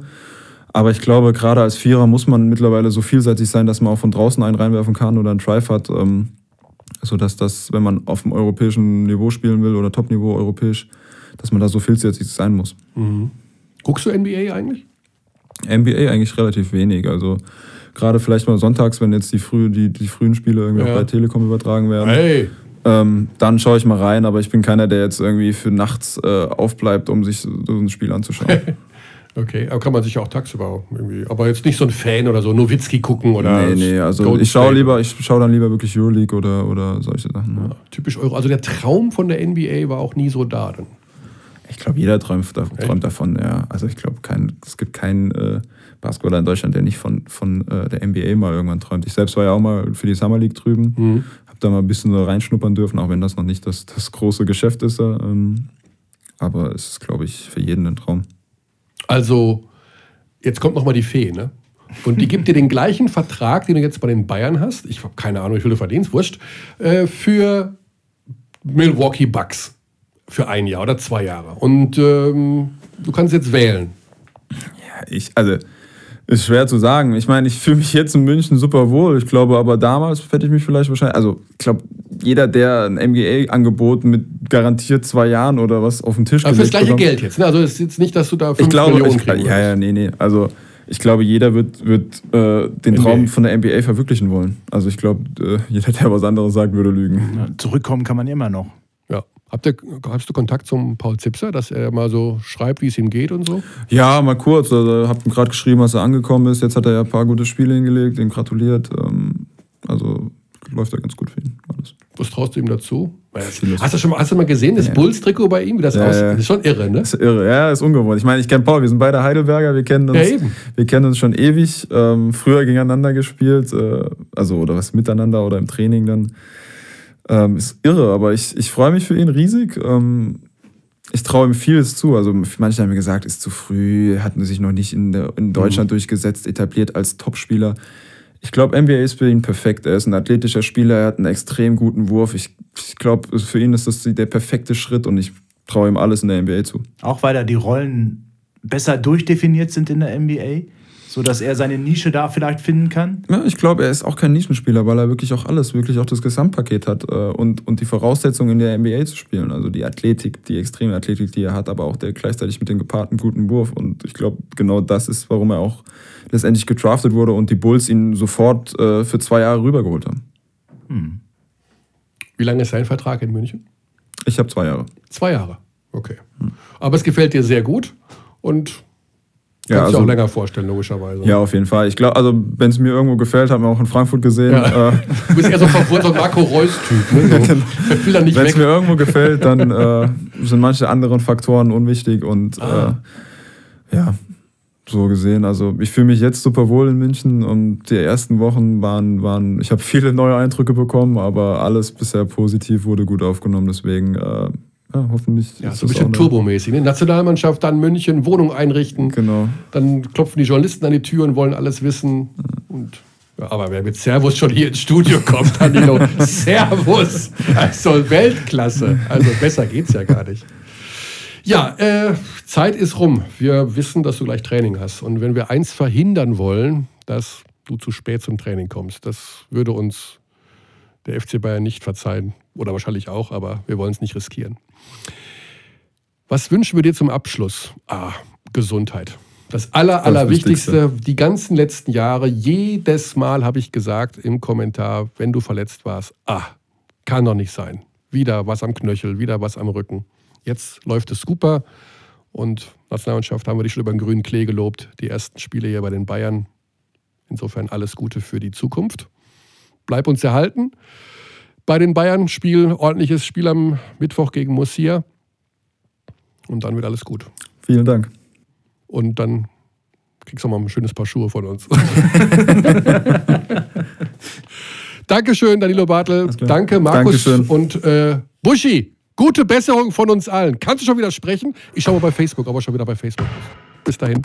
Aber ich glaube, gerade als Vierer muss man mittlerweile so vielseitig sein, dass man auch von draußen einen reinwerfen kann oder einen Drive hat. Ähm, sodass das, wenn man auf dem europäischen Niveau spielen will oder Top-Niveau europäisch, dass man da so vielseitig sein muss. Guckst du NBA eigentlich? NBA eigentlich relativ wenig. Also gerade vielleicht mal sonntags, wenn jetzt die, früh, die, die frühen Spiele irgendwie Ja. auch bei Telekom übertragen werden. Hey. Ähm, dann schaue ich mal rein, aber ich bin keiner, der jetzt irgendwie für nachts äh, aufbleibt, um sich so ein Spiel anzuschauen. Okay, aber kann man sich auch tagsüber irgendwie. Aber jetzt nicht so ein Fan oder so, Nowitzki gucken oder. nee, nee, also Golden ich schaue lieber, ich schaue dann lieber wirklich Euroleague oder, oder solche Sachen. Ja. Typisch Euro. Also der Traum von der NBA war auch nie so da. Dann. Ich glaube, jeder träumt, träumt davon, ja. Also ich glaube, es gibt keinen äh, Basketballer in Deutschland, der nicht von, von äh, der NBA mal irgendwann träumt. Ich selbst war ja auch mal für die Summer League drüben, Mhm. habe da mal ein bisschen so reinschnuppern dürfen, auch wenn das noch nicht das, das große Geschäft ist. äh, Ähm, aber es ist, glaube ich, für jeden ein Traum. Also, jetzt kommt nochmal die Fee, ne? Und die gibt dir den gleichen Vertrag, den du jetzt bei den Bayern hast. Ich habe keine Ahnung, wie viel du verdienst, wurscht. Äh, für Milwaukee Bucks. Für ein Jahr oder zwei Jahre. Und ähm, du kannst jetzt wählen. Ich, also, ist schwer zu sagen. Ich meine, ich fühle mich jetzt in München super wohl. Ich glaube, aber damals hätte ich mich vielleicht wahrscheinlich. Also, ich glaube, jeder, der ein MBA-Angebot mit garantiert zwei Jahren oder was auf den Tisch Aber fürs gelegt gleiche bekommt- Geld jetzt. Ne? Also es ist jetzt nicht, dass du da 5 Ich glaube, Millionen ich, kriegen ja, ja, nee, nee. Also ich glaube, jeder wird, wird äh, den NBA. Traum von der NBA verwirklichen wollen. Also ich glaube, äh, jeder, der was anderes sagt, würde lügen. Ja, Zurückkommen kann man immer noch. Habt ihr, hast du Kontakt zum Paul Zipser, dass er mal so schreibt, wie es ihm geht und so? Ja, mal kurz. Also hab ihm gerade geschrieben, als er angekommen ist. Jetzt hat er ja ein paar gute Spiele hingelegt, ihm gratuliert. Ähm, also läuft ja ganz gut für ihn. Alles. Was traust du ihm dazu? Hast du schon mal, hast du mal gesehen, das Ja. Bulls-Trikot bei ihm, wie das Ja, aussieht? Das ist schon irre, ne? Das ist irre, ja, ist ungewohnt. Ich meine, ich kenne Paul, wir sind beide Heidelberger, wir kennen uns, Ja, wir kennen uns schon ewig, ähm, früher gegeneinander gespielt, äh, also oder was miteinander oder im Training dann. Ähm, ist irre, aber ich, ich freue mich für ihn riesig. Ähm, ich traue ihm vieles zu. Also manche haben mir gesagt, ist zu früh, hat sich noch nicht in, der, in Deutschland durchgesetzt, etabliert als Topspieler. Ich glaube, NBA ist für ihn perfekt. Er ist ein athletischer Spieler, er hat einen extrem guten Wurf. Ich, ich glaube, für ihn ist das der perfekte Schritt und ich traue ihm alles in der NBA zu. Auch weil da die Rollen besser durchdefiniert sind in der NBA, sodass er seine Nische da vielleicht finden kann. Ja, ich glaube, er ist auch kein Nischenspieler, weil er wirklich auch alles, wirklich auch das Gesamtpaket hat äh, und, und die Voraussetzungen in der NBA zu spielen. Also die Athletik, die extreme Athletik, die er hat, aber auch der gleichzeitig mit dem gepaarten guten Wurf. Und ich glaube, genau das ist, warum er auch letztendlich gedraftet wurde und die Bulls ihn sofort äh, für zwei Jahre rübergeholt haben. Wie lange ist sein Vertrag in München? Ich habe zwei Jahre. Zwei Jahre. Okay. Aber es gefällt dir sehr gut und kannst Ja, also- auch länger vorstellen, logischerweise. Ja, auf jeden Fall. Ich glaube, also wenn es mir irgendwo gefällt, hat man auch in Frankfurt gesehen. Ja. Äh, Du bist eher so so ein Marco Reus-Typ. Ne? So. Ich nicht Wenn es mir irgendwo gefällt, dann äh, sind manche anderen Faktoren unwichtig und Ah. äh, ja, so gesehen. Also ich fühle mich jetzt super wohl in München und die ersten Wochen waren, waren ich habe viele neue Eindrücke bekommen, aber alles bisher positiv wurde gut aufgenommen. Deswegen ja, hoffentlich Ja, so ein bisschen turbomäßig. Ne? Nationalmannschaft, dann München, Wohnung einrichten. Genau. Dann klopfen die Journalisten an die Tür und wollen alles wissen. Und, ja, aber wer mit Servus schon hier ins Studio kommt, Danilo, Servus! Also Weltklasse. Also besser geht's ja gar nicht. Ja, äh, Zeit ist rum. Wir wissen, dass du gleich Training hast. Und wenn wir eins verhindern wollen, dass du zu spät zum Training kommst, das würde uns der FC Bayern nicht verzeihen. Oder wahrscheinlich auch, aber wir wollen es nicht riskieren. Was wünschen wir dir zum Abschluss? Ah, Gesundheit. Das Aller, Allerwichtigste, Wichtigste. die ganzen letzten Jahre, jedes Mal habe ich gesagt im Kommentar, wenn du verletzt warst, ah, kann doch nicht sein. Wieder was am Knöchel, wieder was am Rücken. Jetzt läuft es super und Nationalmannschaft haben wir dich schon über den grünen Klee gelobt. Die ersten Spiele hier bei den Bayern. Insofern alles Gute für die Zukunft. Bleib uns erhalten. Bei den Bayern Spiel, ordentliches Spiel am Mittwoch gegen Murcia. Und dann wird alles gut. Vielen Dank. Und dann Kriegst du mal ein schönes Paar Schuhe von uns. Dankeschön, Danilo Bartel. Danke, Markus Dankeschön. und äh, Buschi. Gute Besserung von uns allen. Kannst du schon wieder sprechen? Ich schaue mal bei Facebook, ob er schon wieder bei Facebook. Bis dahin.